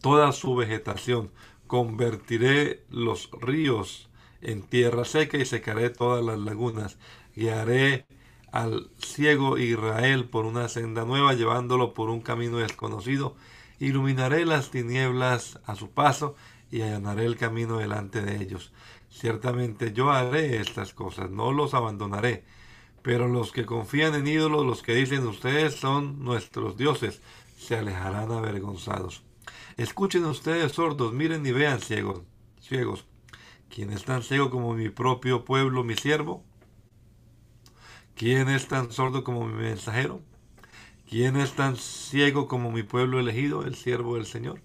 toda su vegetación. Convertiré los ríos en tierra seca y secaré todas las lagunas. Guiaré al ciego Israel por una senda nueva, llevándolo por un camino desconocido Iluminaré las tinieblas a su paso y allanaré el camino delante de ellos. Ciertamente yo haré estas cosas, no los abandonaré. Pero los que confían en ídolos, los que dicen ustedes son nuestros dioses, se alejarán avergonzados. Escuchen ustedes sordos, miren y vean ciegos, ciegos. ¿Quién es tan ciego como mi propio pueblo, mi siervo? ¿Quién es tan sordo como mi mensajero? ¿Quién es tan ciego como mi pueblo elegido, el siervo del Señor?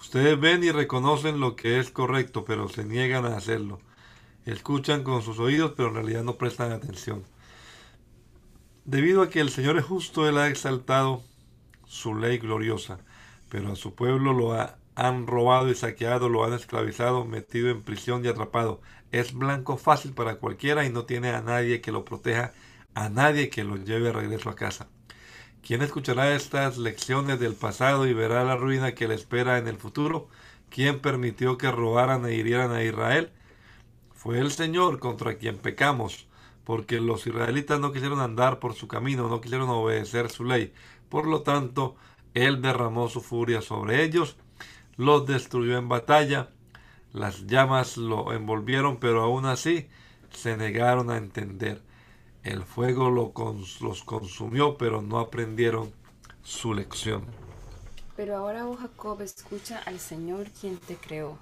Ustedes ven y reconocen lo que es correcto, pero se niegan a hacerlo. Escuchan con sus oídos, pero en realidad no prestan atención. Debido a que el Señor es justo, Él ha exaltado su ley gloriosa, pero a su pueblo lo han robado y saqueado, lo han esclavizado, metido en prisión y atrapado. Es blanco fácil para cualquiera y no tiene a nadie que lo proteja, a nadie que lo lleve a regreso a casa. ¿Quién escuchará estas lecciones del pasado y verá la ruina que le espera en el futuro? ¿Quién permitió que robaran e hirieran a Israel? Fue el Señor contra quien pecamos, porque los israelitas no quisieron andar por su camino, no quisieron obedecer su ley. Por lo tanto, Él derramó su furia sobre ellos, los destruyó en batalla, las llamas lo envolvieron, pero aún así se negaron a entender. El fuego los consumió, pero no aprendieron su lección. Pero ahora, oh Jacob, escucha al Señor quien te creó.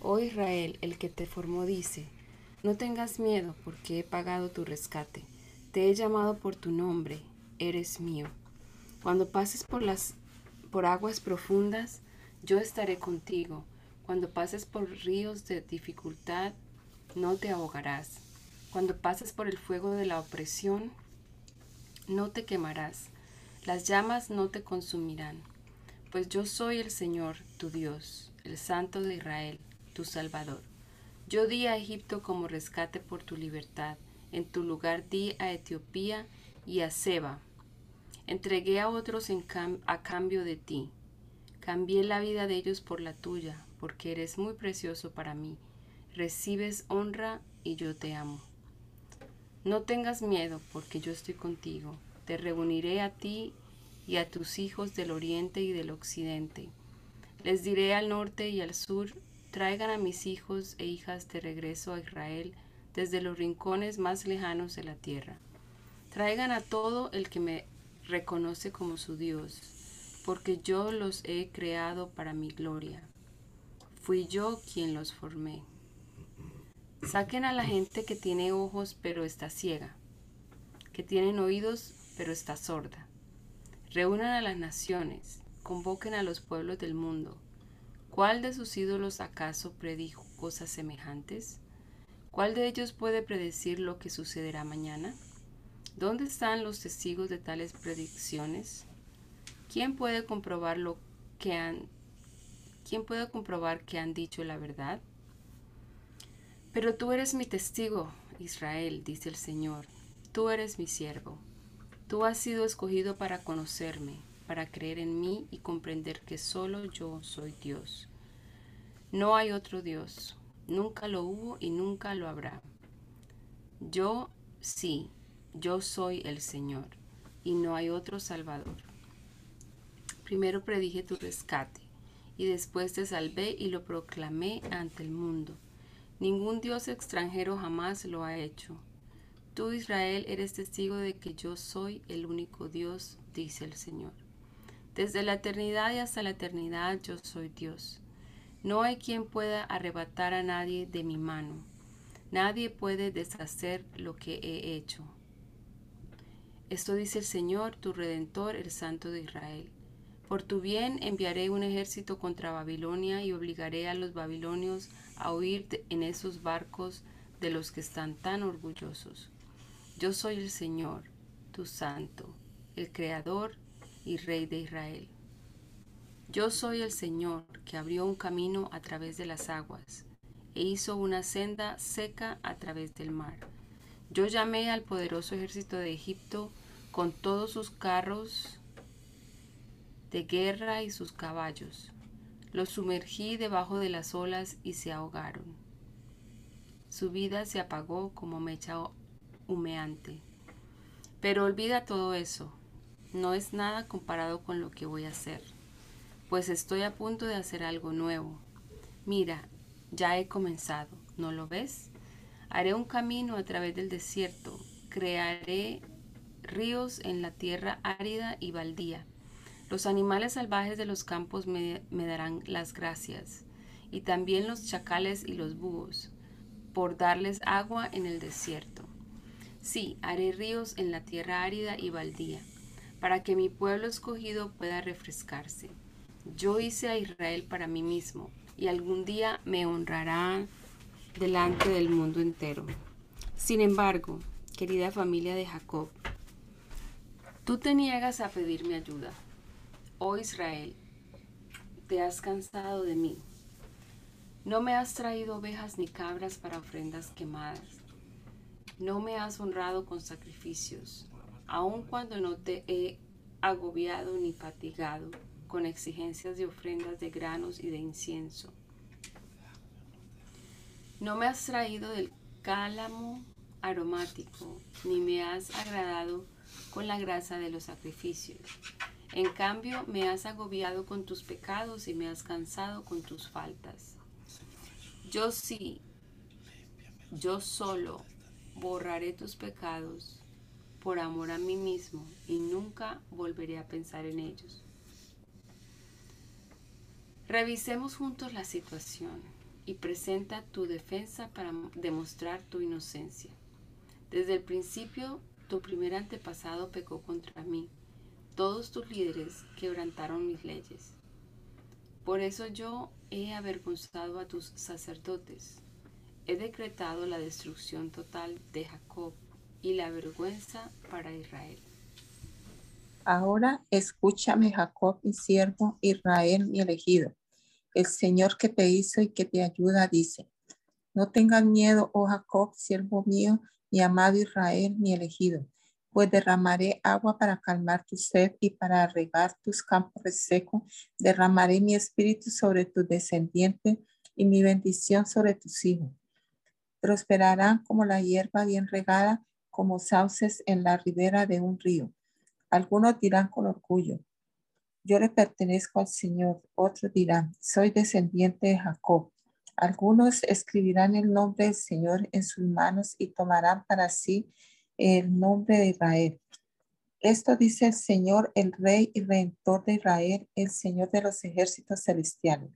Oh Israel, el que te formó, dice, no tengas miedo, porque he pagado tu rescate. Te he llamado por tu nombre, eres mío. Cuando pases por las por aguas profundas, yo estaré contigo. Cuando pases por ríos de dificultad, no te ahogarás. Cuando pases por el fuego de la opresión, no te quemarás, las llamas no te consumirán, pues yo soy el Señor, tu Dios, el Santo de Israel, tu Salvador. Yo di a Egipto como rescate por tu libertad, En tu lugar di a Etiopía y a Seba. Entregué a otros en a cambio de ti. Cambié la vida de ellos por la tuya, porque eres muy precioso para mí. Recibes honra y yo te amo. No tengas miedo, porque yo estoy contigo. Te reuniré a ti y a tus hijos del oriente y del occidente. Les diré al norte y al sur, traigan a mis hijos e hijas de regreso a Israel desde los rincones más lejanos de la tierra. Traigan a todo el que me reconoce como su Dios, porque yo los he creado para mi gloria. Fui yo quien los formé. Saquen a la gente que tiene ojos pero está ciega, que tienen oídos pero está sorda. Reúnan a las naciones, convoquen a los pueblos del mundo. ¿Cuál de sus ídolos acaso predijo cosas semejantes? ¿Cuál de ellos puede predecir lo que sucederá mañana? ¿Dónde están los testigos de tales predicciones? ¿Quién puede comprobar lo que han ¿Quién puede comprobar que han dicho la verdad? Pero tú eres mi testigo, Israel, dice el Señor. Tú eres mi siervo. Tú has sido escogido para conocerme, para creer en mí y comprender que solo yo soy Dios. No hay otro Dios, nunca lo hubo y nunca lo habrá. Yo sí, yo soy el Señor, y no hay otro Salvador. Primero predije tu rescate, y después te salvé y lo proclamé ante el mundo. Ningún Dios extranjero jamás lo ha hecho Tú, Israel, eres testigo de que yo soy el único Dios, dice el Señor. Desde la eternidad y hasta la eternidad yo soy Dios. No hay quien pueda arrebatar a nadie de mi mano. Nadie puede deshacer lo que he hecho. Esto dice el Señor, tu Redentor, el Santo de Israel. Por tu bien enviaré un ejército contra Babilonia y obligaré a los babilonios a huir en esos barcos de los que están tan orgullosos. Yo soy el Señor, tu Santo, el Creador y Rey de Israel. Yo soy el Señor que abrió un camino a través de las aguas e hizo una senda seca a través del mar. Yo llamé al poderoso ejército de Egipto con todos sus carros de guerra y sus caballos. Los sumergí debajo de las olas y se ahogaron. Su vida se apagó como mecha humeante. Pero olvida todo eso. No es nada comparado con lo que voy a hacer, pues estoy a punto de hacer algo nuevo. Mira, ya he comenzado, ¿no lo ves? Haré un camino a través del desierto, crearé ríos en la tierra árida y baldía. Los animales salvajes de los campos me, darán las gracias, y también los chacales y los búhos, por darles agua en el desierto. Sí, haré ríos en la tierra árida y baldía, para que mi pueblo escogido pueda refrescarse. Yo hice a Israel para mí mismo, y algún día me honrará delante del mundo entero. Sin embargo, querida familia de Jacob, tú te niegas a pedirme ayuda. Oh Israel, te has cansado de mí. No me has traído ovejas ni cabras para ofrendas quemadas no me has honrado con sacrificios, aun cuando no te he agobiado ni fatigado con exigencias de ofrendas de granos y de incienso. No me has traído del cálamo aromático, ni me has agradado con la grasa de los sacrificios. En cambio, me has agobiado con tus pecados y me has cansado con tus faltas. Yo sí, yo solo borraré tus pecados por amor a mí mismo y nunca volveré a pensar en ellos. Revisemos juntos la situación y presenta tu defensa para demostrar tu inocencia. Desde el principio, tu primer antepasado pecó contra mí. Todos tus líderes quebrantaron mis leyes. Por eso yo he avergonzado a tus sacerdotes he decretado la destrucción total de Jacob y la vergüenza para Israel. Ahora escúchame, Jacob, mi siervo, Israel, mi elegido. El Señor que te hizo y que te ayuda dice, no tengas miedo, oh Jacob, siervo mío, mi amado Israel, mi elegido. Pues derramaré agua para calmar tu sed y para regar tus campos resecos. Derramaré mi espíritu sobre tus descendientes y mi bendición sobre tus hijos. Prosperarán como la hierba bien regada, como sauces en la ribera de un río. Algunos dirán con orgullo, yo le pertenezco al Señor. Otros dirán, soy descendiente de Jacob. Algunos escribirán el nombre del Señor en sus manos y tomarán para sí el nombre de Israel. Esto dice el Señor, el Rey y Redentor de Israel, el Señor de los ejércitos celestiales.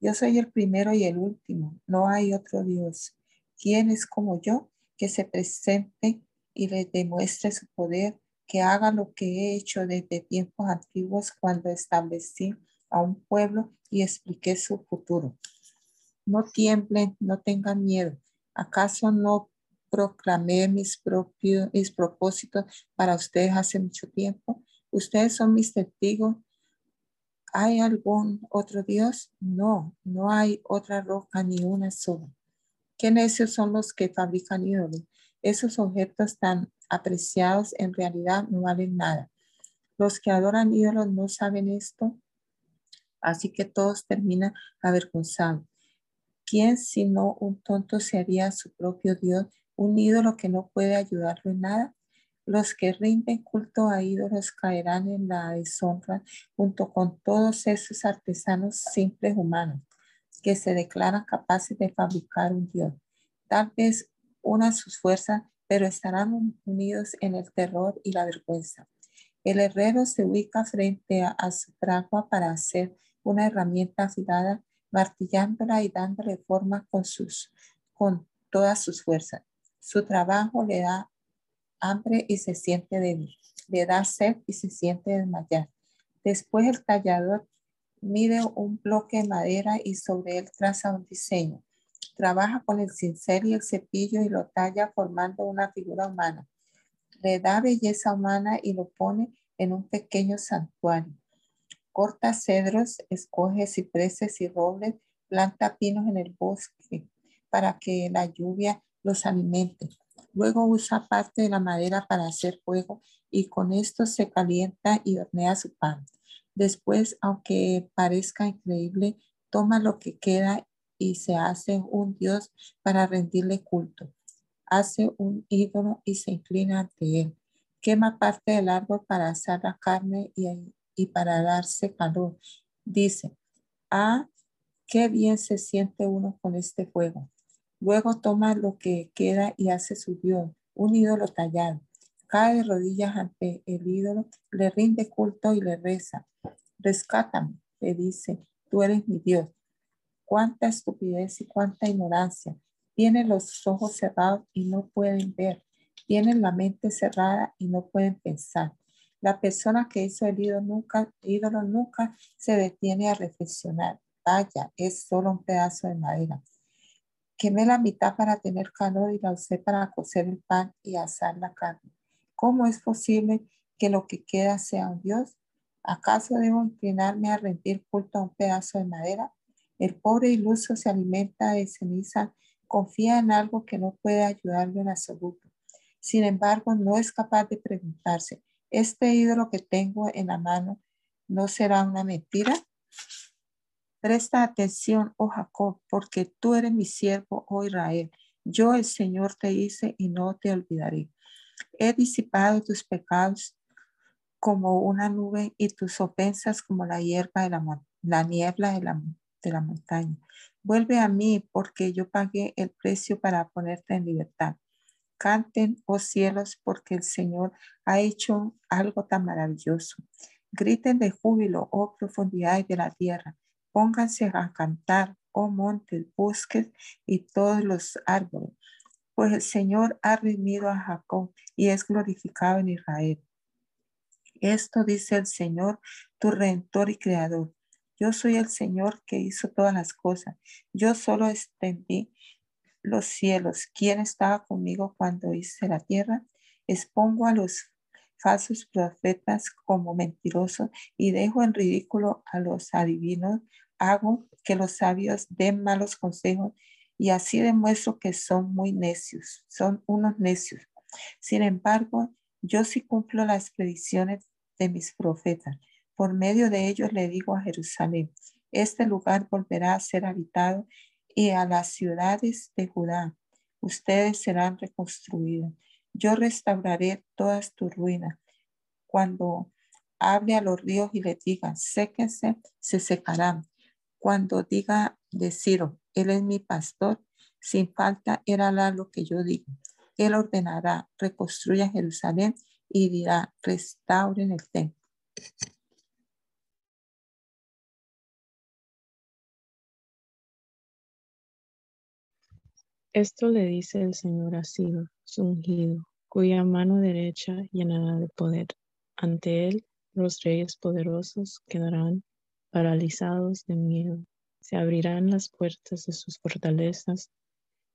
Yo soy el primero y el último, no hay otro Dios. ¿Quién es como yo que se presente y le demuestre su poder? que haga lo que he hecho desde tiempos antiguos cuando establecí a un pueblo y expliqué su futuro. No tiemblen, no tengan miedo. ¿Acaso no proclamé mis propios propósitos para ustedes hace mucho tiempo? Ustedes son mis testigos. ¿Hay algún otro Dios? No, no hay otra roca ni una sola. ¿Qué necios son los que fabrican ídolos? Esos objetos tan apreciados en realidad no valen nada. Los que adoran ídolos no saben esto, así que todos terminan avergonzados. ¿Quién sino un tonto se haría su propio Dios, un ídolo que no puede ayudarlo en nada? Los que rinden culto a ídolos caerán en la deshonra junto con todos esos artesanos simples humanos que se declaran capaces de fabricar un Dios. Tal vez una sus fuerzas pero estarán unidos en el terror y la vergüenza. El herrero se ubica frente a, su fragua para hacer una herramienta afilada, martillándola y dándole forma con, sus, con todas sus fuerzas. Su trabajo le da hambre y se siente débil, le da sed y se siente desmayar. Después el tallador mide un bloque de madera y sobre él traza un diseño. Trabaja con el cincel y el cepillo y lo talla formando una figura humana. Le da belleza humana y lo pone en un pequeño santuario. Corta cedros, escoge cipreses y robles, planta pinos en el bosque para que la lluvia los alimente. Luego usa parte de la madera para hacer fuego y con esto se calienta y hornea su pan. Después, aunque parezca increíble, toma lo que queda y se hace un dios para rendirle culto. Hace un ídolo y se inclina ante él. Quema parte del árbol para asar la carne y, y para darse calor. Dice, ah, qué bien se siente uno con este fuego. Luego toma lo que queda y hace su dios, un ídolo tallado. Cae de rodillas ante el ídolo, le rinde culto y le reza. Rescátame, le dice, tú eres mi Dios cuánta estupidez y cuánta ignorancia. Tienen los ojos cerrados y no pueden ver. Tienen la mente cerrada y no pueden pensar. La persona que hizo el ídolo nunca, ídolo nunca se detiene a reflexionar. Vaya, es solo un pedazo de madera. Quemé la mitad para tener calor y la usé para cocer el pan y asar la carne. ¿Cómo es posible que lo que queda sea un Dios? ¿Acaso debo inclinarme a rendir culto a un pedazo de madera? El pobre iluso se alimenta de ceniza, confía en algo que no puede ayudarlo en absoluto. Sin embargo, no es capaz de preguntarse, ¿este ídolo que tengo en la mano no será una mentira? Presta atención, oh Jacob, porque tú eres mi siervo, oh Israel. Yo, el Señor, te hice y no te olvidaré. He disipado tus pecados como una nube y tus ofensas como la hierba de la, la niebla de la de la montaña. Vuelve a mí porque yo pagué el precio para ponerte en libertad. Canten, oh cielos, porque el Señor ha hecho algo tan maravilloso. Griten de júbilo, oh profundidades de la tierra. Pónganse a cantar, oh montes, bosques y todos los árboles. Pues el Señor ha redimido a Jacob y es glorificado en Israel. Esto dice el Señor, tu redentor y creador. Yo soy el Señor que hizo todas las cosas. Yo solo extendí los cielos. ¿Quién estaba conmigo cuando hice la tierra? Expongo a los falsos profetas como mentirosos y dejo en ridículo a los adivinos. Hago que los sabios den malos consejos y así demuestro que son muy necios, son unos necios. Sin embargo, yo sí cumplo las predicciones de mis profetas. Por medio de ellos le digo a Jerusalén, este lugar volverá a ser habitado y a las ciudades de Judá. Ustedes serán reconstruidos. Yo restauraré todas tus ruinas. Cuando hable a los ríos y les diga, séquense, se secarán. Cuando diga de Ciro, Él es mi pastor, sin falta era lo que yo digo. Él ordenará, reconstruya Jerusalén y dirá, restauren el templo. Esto le dice el Señor a Ciro, su ungido, cuya mano derecha llenará de poder. Ante él los reyes poderosos quedarán paralizados de miedo. Se abrirán las puertas de sus fortalezas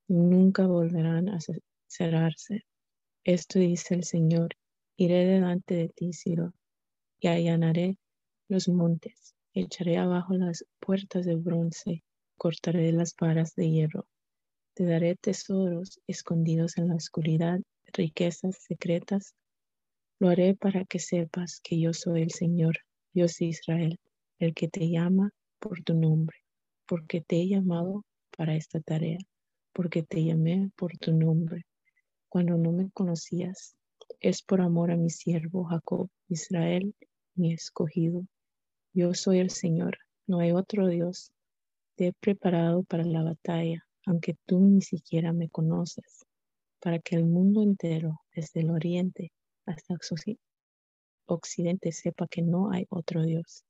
y nunca volverán a cerrarse. Esto dice el Señor, iré delante de ti, Ciro, y allanaré los montes, echaré abajo las puertas de bronce, cortaré las varas de hierro te daré tesoros escondidos en la oscuridad, riquezas secretas. Lo haré para que sepas que yo soy el Señor, Dios de Israel, el que te llama por tu nombre, porque te he llamado para esta tarea, porque te llamé por tu nombre. Cuando no me conocías, es por amor a mi siervo Jacob, Israel, mi escogido. Yo soy el Señor, no hay otro Dios. Te he preparado para la batalla aunque tú ni siquiera me conoces, para que el mundo entero, desde el oriente hasta occidente, sepa que no hay otro Dios.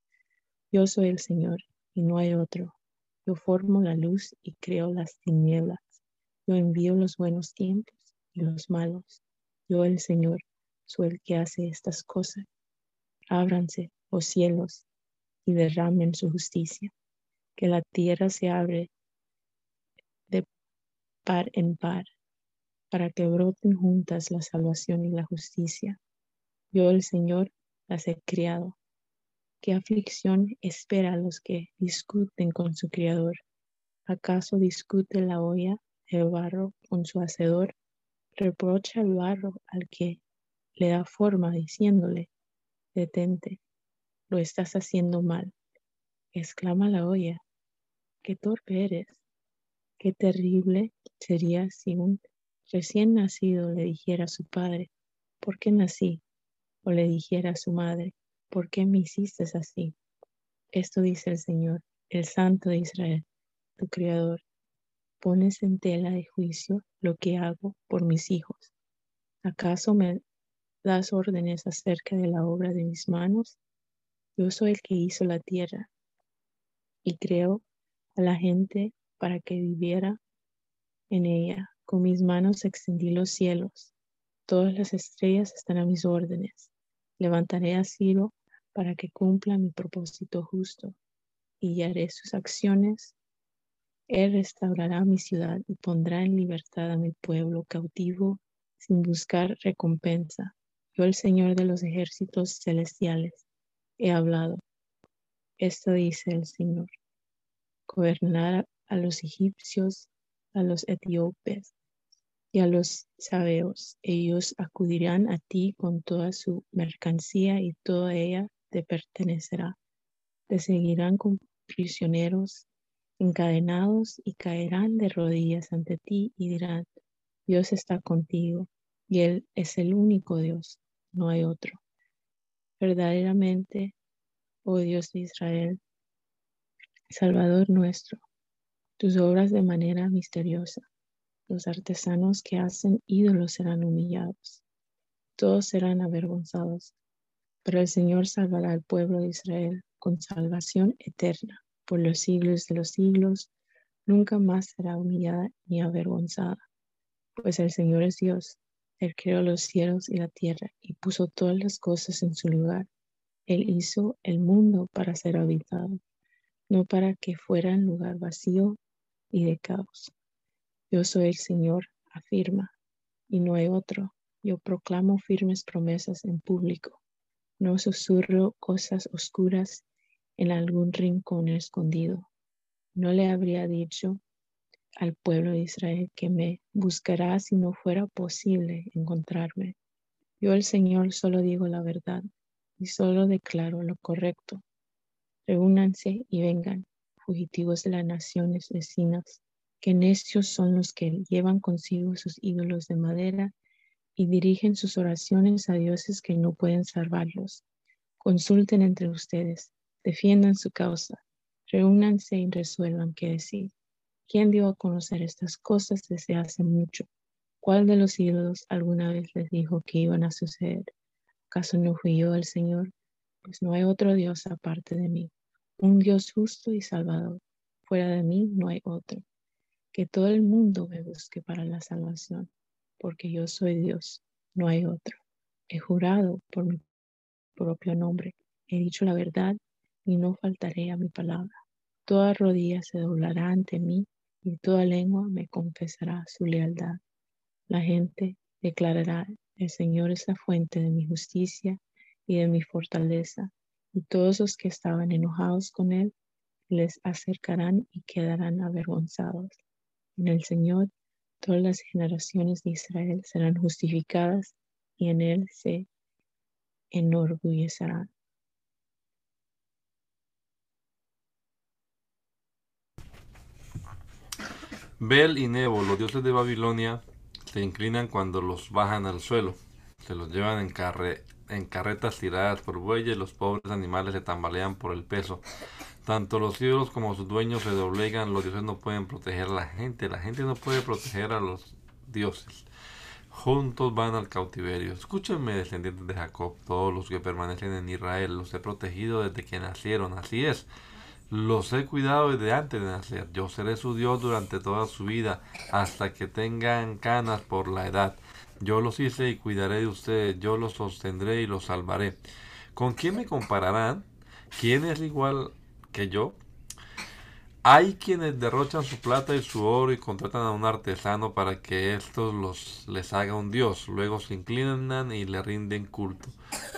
Yo soy el Señor y no hay otro. Yo formo la luz y creo las tinieblas. Yo envío los buenos tiempos y los malos. Yo, el Señor, soy el que hace estas cosas. Ábranse, oh cielos, y derramen su justicia. Que la tierra se abre par en par, para que broten juntas la salvación y la justicia. Yo, el Señor, las he criado. ¿Qué aflicción espera a los que discuten con su Criador? ¿Acaso discute la olla el barro con su hacedor? Reprocha el barro al que le da forma diciéndole, detente, lo estás haciendo mal. Exclama la olla, qué torpe eres, qué terrible sería si un recién nacido le dijera a su padre, ¿por qué nací? O le dijera a su madre, ¿por qué me hiciste así? Esto dice el Señor, el Santo de Israel, tu Creador. Pones en tela de juicio lo que hago por mis hijos. ¿Acaso me das órdenes acerca de la obra de mis manos? Yo soy el que hizo la tierra y creo a la gente para que viviera en ella. Con mis manos extendí los cielos. Todas las estrellas están a mis órdenes. Levantaré a Ciro para que cumpla mi propósito justo y haré sus acciones. Él restaurará mi ciudad y pondrá en libertad a mi pueblo cautivo sin buscar recompensa. Yo, el Señor de los ejércitos celestiales, he hablado. Esto dice el Señor. Gobernar a los egipcios a los etíopes y a los sabeos. Ellos acudirán a ti con toda su mercancía y toda ella te pertenecerá. Te seguirán con prisioneros encadenados y caerán de rodillas ante ti y dirán, Dios está contigo y Él es el único Dios, no hay otro. Verdaderamente, oh Dios de Israel, Salvador nuestro, tus obras de manera misteriosa. Los artesanos que hacen ídolos serán humillados. Todos serán avergonzados. Pero el Señor salvará al pueblo de Israel con salvación eterna por los siglos de los siglos. Nunca más será humillada ni avergonzada. Pues el Señor es Dios. Él creó los cielos y la tierra y puso todas las cosas en su lugar. Él hizo el mundo para ser habitado, no para que fuera un lugar vacío y de caos. Yo soy el Señor, afirma, y no hay otro. Yo proclamo firmes promesas en público. No susurro cosas oscuras en algún rincón escondido. No le habría dicho al pueblo de Israel que me buscará si no fuera posible encontrarme. Yo el Señor solo digo la verdad y solo declaro lo correcto. Reúnanse y vengan, fugitivos de las naciones vecinas, que necios son los que llevan consigo sus ídolos de madera y dirigen sus oraciones a dioses que no pueden salvarlos. Consulten entre ustedes, defiendan su causa, reúnanse y resuelvan qué decir. ¿Quién dio a conocer estas cosas desde hace mucho? ¿Cuál de los ídolos alguna vez les dijo que iban a suceder? ¿Acaso no fui yo el Señor? Pues no hay otro Dios aparte de mí, un Dios justo y salvador. Fuera de mí no hay otro. Que todo el mundo me busque para la salvación, porque yo soy Dios, no hay otro. He jurado por mi propio nombre, he dicho la verdad y no faltaré a mi palabra. Toda rodilla se doblará ante mí y toda lengua me confesará su lealtad. La gente declarará, el Señor es la fuente de mi justicia y de mi fortaleza, y todos los que estaban enojados con él les acercarán y quedarán avergonzados. En el Señor todas las generaciones de Israel serán justificadas y en él se enorgullecerán. Bel y Nebo, los dioses de Babilonia, se inclinan cuando los bajan al suelo. Se los llevan en, carretas tiradas por bueyes, los pobres animales se tambalean por el peso. Tanto los ídolos como sus dueños se doblegan, los dioses no pueden proteger a la gente, la gente no puede proteger a los dioses. Juntos van al cautiverio. Escúchenme, descendientes de Jacob, todos los que permanecen en Israel, los he protegido desde que nacieron, así es. Los he cuidado desde antes de nacer. Yo seré su Dios durante toda su vida, hasta que tengan canas por la edad. Yo los hice y cuidaré de ustedes. Yo los sostendré y los salvaré. ¿Con quién me compararán? ¿Quién es igual que yo? Hay quienes derrochan su plata y su oro y contratan a un artesano para que estos los, les haga un dios. Luego se inclinan y le rinden culto.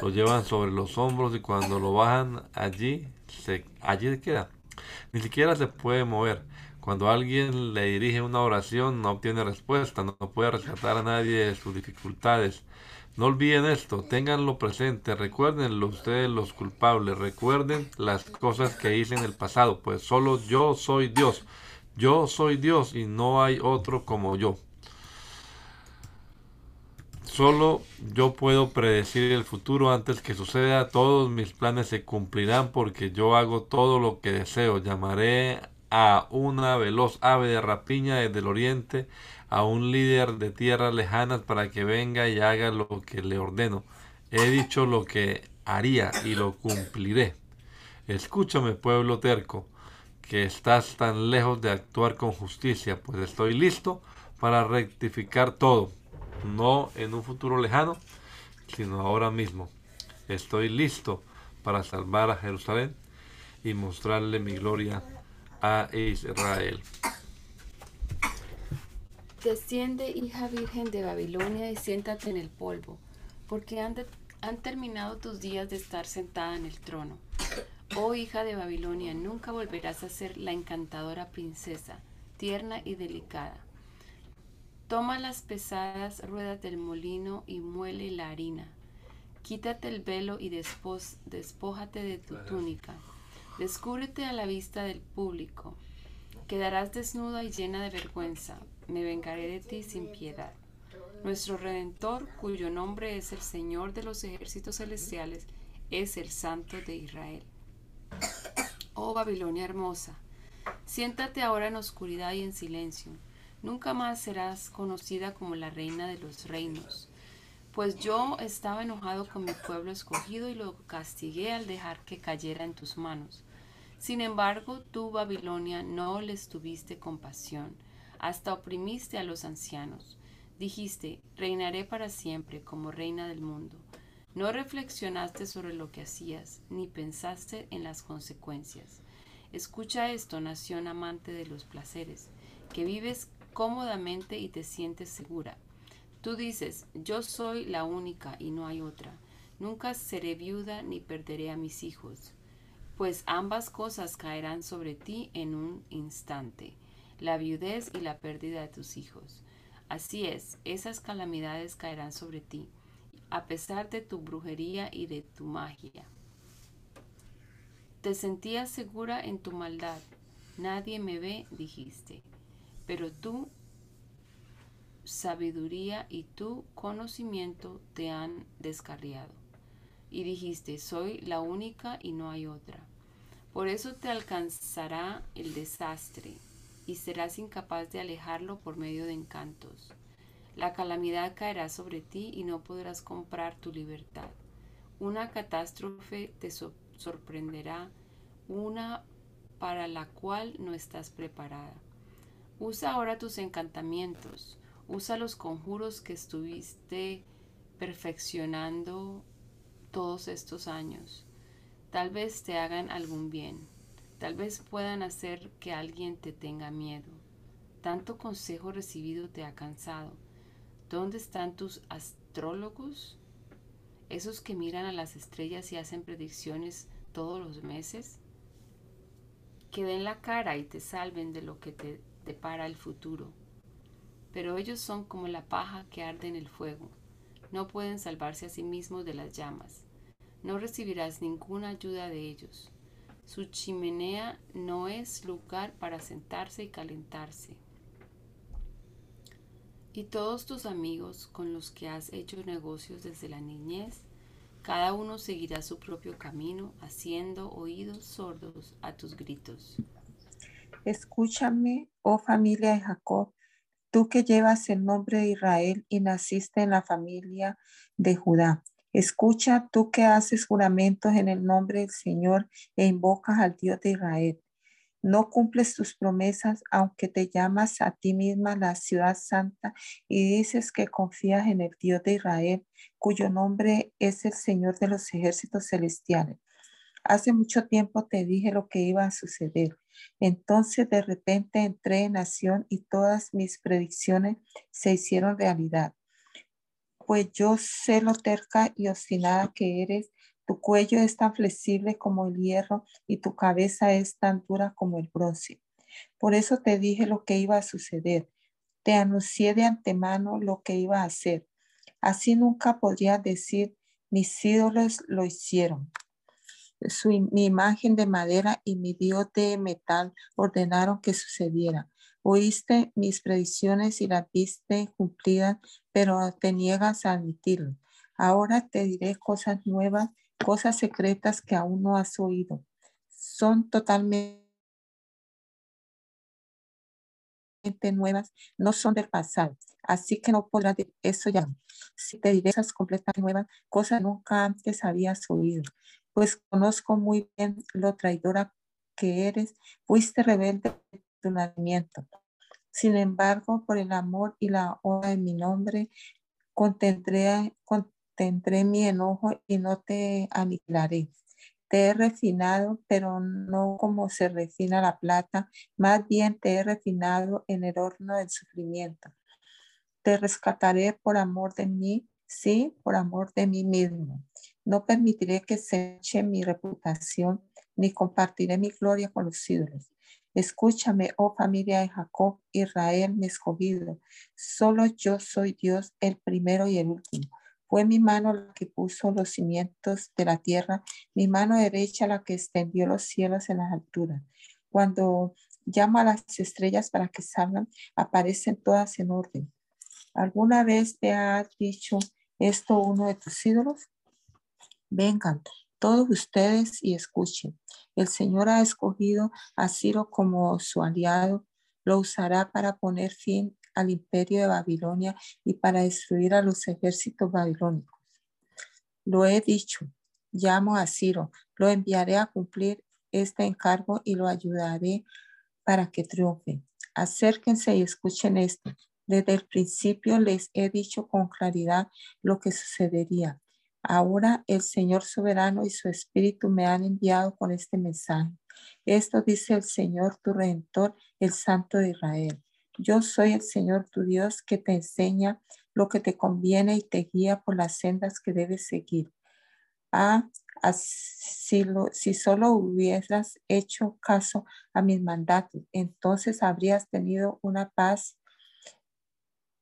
Lo llevan sobre los hombros y cuando lo bajan allí se, allí queda. Ni siquiera se puede mover. Cuando alguien le dirige una oración no obtiene respuesta, no, puede rescatar a nadie de sus dificultades. No olviden esto, ténganlo presente, recuérdenlo ustedes los culpables, recuerden las cosas que hice en el pasado, pues solo yo soy Dios, yo soy Dios y no hay otro como yo. Solo yo puedo predecir el futuro antes que suceda. Todos mis planes se cumplirán porque yo hago todo lo que deseo. Llamaré a una veloz ave de rapiña desde el oriente, a un líder de tierras lejanas para que venga y haga lo que le ordeno. He dicho lo que haría y lo cumpliré. Escúchame, pueblo terco, que estás tan lejos de actuar con justicia, pues estoy listo para rectificar todo no en un futuro lejano, sino ahora mismo. Estoy listo para salvar a Jerusalén y mostrarle mi gloria a Israel. Desciende, hija virgen de Babilonia, y siéntate en el polvo, porque han, han terminado tus días de estar sentada en el trono. Oh hija de Babilonia, nunca volverás a ser la encantadora princesa, tierna y delicada Toma las pesadas ruedas del molino y muele la harina. Quítate el velo y despójate de tu túnica. Descúbrete a la vista del público. Quedarás desnuda y llena de vergüenza. Me vengaré de ti sin piedad. Nuestro Redentor, cuyo nombre es el Señor de los ejércitos celestiales, es el Santo de Israel. Oh Babilonia hermosa, siéntate ahora en oscuridad y en silencio Nunca más serás conocida como la reina de los reinos, pues yo estaba enojado con mi pueblo escogido y lo castigué al dejar que cayera en tus manos. Sin embargo, tú, Babilonia, no les tuviste compasión, hasta oprimiste a los ancianos. Dijiste, reinaré para siempre como reina del mundo. No reflexionaste sobre lo que hacías, ni pensaste en las consecuencias. Escucha esto, nación amante de los placeres, que vives cómodamente y te sientes segura. Tú dices, yo soy la única y no hay otra. Nunca seré viuda ni perderé a mis hijos, pues ambas cosas caerán sobre ti en un instante. La viudez y la pérdida de tus hijos. Así es, esas calamidades caerán sobre ti, a pesar de tu brujería y de tu magia. Te sentías segura en tu maldad. Nadie me ve, dijiste. Pero tu sabiduría y tu conocimiento te han descarriado. Y dijiste, soy la única y no hay otra. Por eso te alcanzará el desastre y serás incapaz de alejarlo por medio de encantos. La calamidad caerá sobre ti y no podrás comprar tu libertad. Una catástrofe te sorprenderá, una para la cual no estás preparada. Usa ahora tus encantamientos, usa los conjuros que estuviste perfeccionando todos estos años. Tal vez te hagan algún bien. Tal vez puedan hacer que alguien te tenga miedo. Tanto consejo recibido te ha cansado. ¿Dónde están tus astrólogos? Esos que miran a las estrellas y hacen predicciones todos los meses. Que den la cara y te salven de lo que te depara el futuro. Pero ellos son como la paja que arde en el fuego. No pueden salvarse a sí mismos de las llamas. No recibirás ninguna ayuda de ellos. Su chimenea no es lugar para sentarse y calentarse. Y todos tus amigos con los que has hecho negocios desde la niñez, cada uno seguirá su propio camino, haciendo oídos sordos a tus gritos. Escúchame, oh familia de Jacob, tú que llevas el nombre de Israel y naciste en la familia de Judá. Escucha tú que haces juramentos en el nombre del Señor e invocas al Dios de Israel. No cumples tus promesas, aunque te llamas a ti misma la ciudad santa y dices que confías en el Dios de Israel, cuyo nombre es el Señor de los ejércitos celestiales. Hace mucho tiempo te dije lo que iba a suceder. Entonces de repente entré en acción y todas mis predicciones se hicieron realidad pues yo sé lo terca y obstinada que eres. Tu cuello es tan flexible como el hierro y tu cabeza es tan dura como el bronce. Por eso te dije lo que iba a suceder. Te anuncié de antemano lo que iba a hacer. Así nunca podría decir, mis ídolos lo hicieron. mi imagen de madera y mi Dios de metal ordenaron que sucediera. Oíste mis predicciones y las viste cumplidas, pero te niegas a admitirlo. Ahora te diré cosas nuevas, cosas secretas que aún no has oído. Son totalmente nuevas, no son del pasado. Así que no podrás decir eso ya. Si te diré esas completamente nuevas, cosas nunca antes habías oído. Pues conozco muy bien lo traidora que eres. Fuiste rebelde tu nacimiento. Sin embargo, por el amor y la honra de mi nombre, contendré, contendré mi enojo y no te aniquilaré. Te he refinado, pero no como se refina la plata, más bien te he refinado en el horno del sufrimiento. Te rescataré por amor de mí, sí, por amor de mí mismo. No permitiré que se eche mi reputación, ni compartiré mi gloria con los ídolos. Escúchame, oh familia de Jacob, Israel, mi escogido. Solo yo soy Dios, el primero y el último. Fue mi mano la que puso los cimientos de la tierra, mi mano derecha la que extendió los cielos en las alturas. Cuando llama a las estrellas para que salgan, aparecen todas en orden. ¿Alguna vez te ha dicho esto uno de tus ídolos? Vengan, todos ustedes y escuchen. El Señor ha escogido a Ciro como su aliado, lo usará para poner fin al imperio de Babilonia y para destruir a los ejércitos babilónicos. Lo he dicho, llamo a Ciro, lo enviaré a cumplir este encargo y lo ayudaré para que triunfe. Acérquense y escuchen esto. Desde el principio les he dicho con claridad lo que sucedería. Ahora el Señor soberano y su Espíritu me han enviado con este mensaje. Esto dice el Señor tu Redentor, el Santo de Israel. Yo soy el Señor tu Dios que te enseña lo que te conviene y te guía por las sendas que debes seguir. Ah, si, lo, si solo hubieras hecho caso a mis mandatos, entonces habrías tenido una paz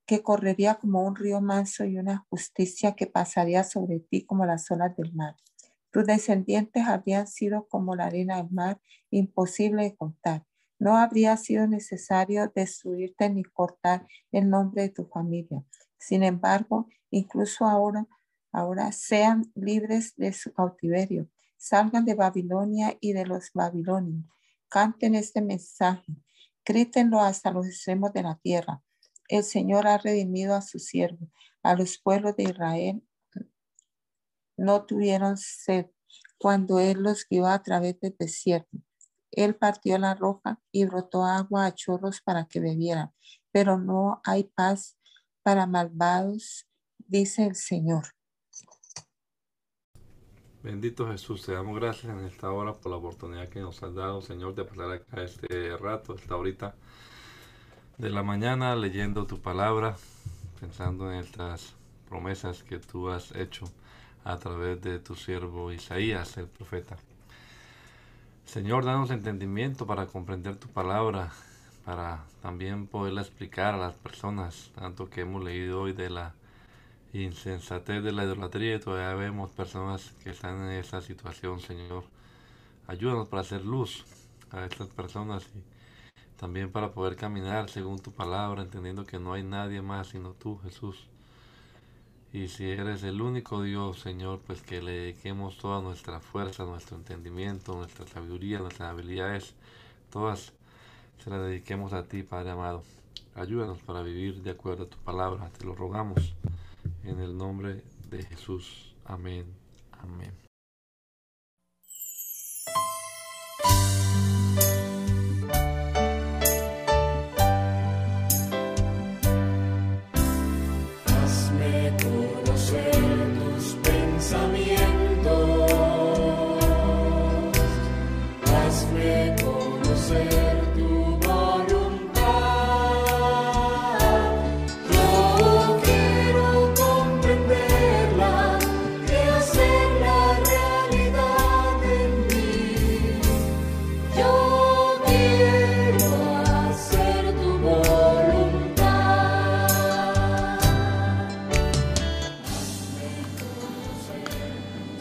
que correría como un río manso y una justicia que pasaría sobre ti como las olas del mar. Tus descendientes habrían sido como la arena del mar, imposible de contar. No habría sido necesario destruirte ni cortar el nombre de tu familia. Sin embargo, incluso ahora, ahora sean libres de su cautiverio. Salgan de Babilonia y de los babilonios. Canten este mensaje. Grítenlo hasta los extremos de la tierra. El Señor ha redimido a su siervo. A los pueblos de Israel no tuvieron sed cuando Él los guió a través del desierto. Él partió la roca y brotó agua a chorros para que bebieran, pero no hay paz para malvados, dice el Señor. Bendito Jesús, te damos gracias en esta hora por la oportunidad que nos has dado, Señor, de pasar acá este rato, esta horita de la mañana leyendo tu palabra, pensando en estas promesas que tú has hecho a través de tu siervo Isaías, el profeta. Señor, danos entendimiento para comprender tu palabra, para también poderla explicar a las personas, tanto que hemos leído hoy de la insensatez de la idolatría y todavía vemos personas que están en esa situación, Señor. Ayúdanos para hacer luz a estas personas también para poder caminar según tu palabra, entendiendo que no hay nadie más sino tú, Jesús. Y si eres el único Dios, Señor, pues que le dediquemos toda nuestra fuerza, nuestro entendimiento, nuestra sabiduría, nuestras habilidades, todas se las dediquemos a ti, Padre amado. Ayúdanos para vivir de acuerdo a tu palabra, te lo rogamos en el nombre de Jesús. Amén. Amén.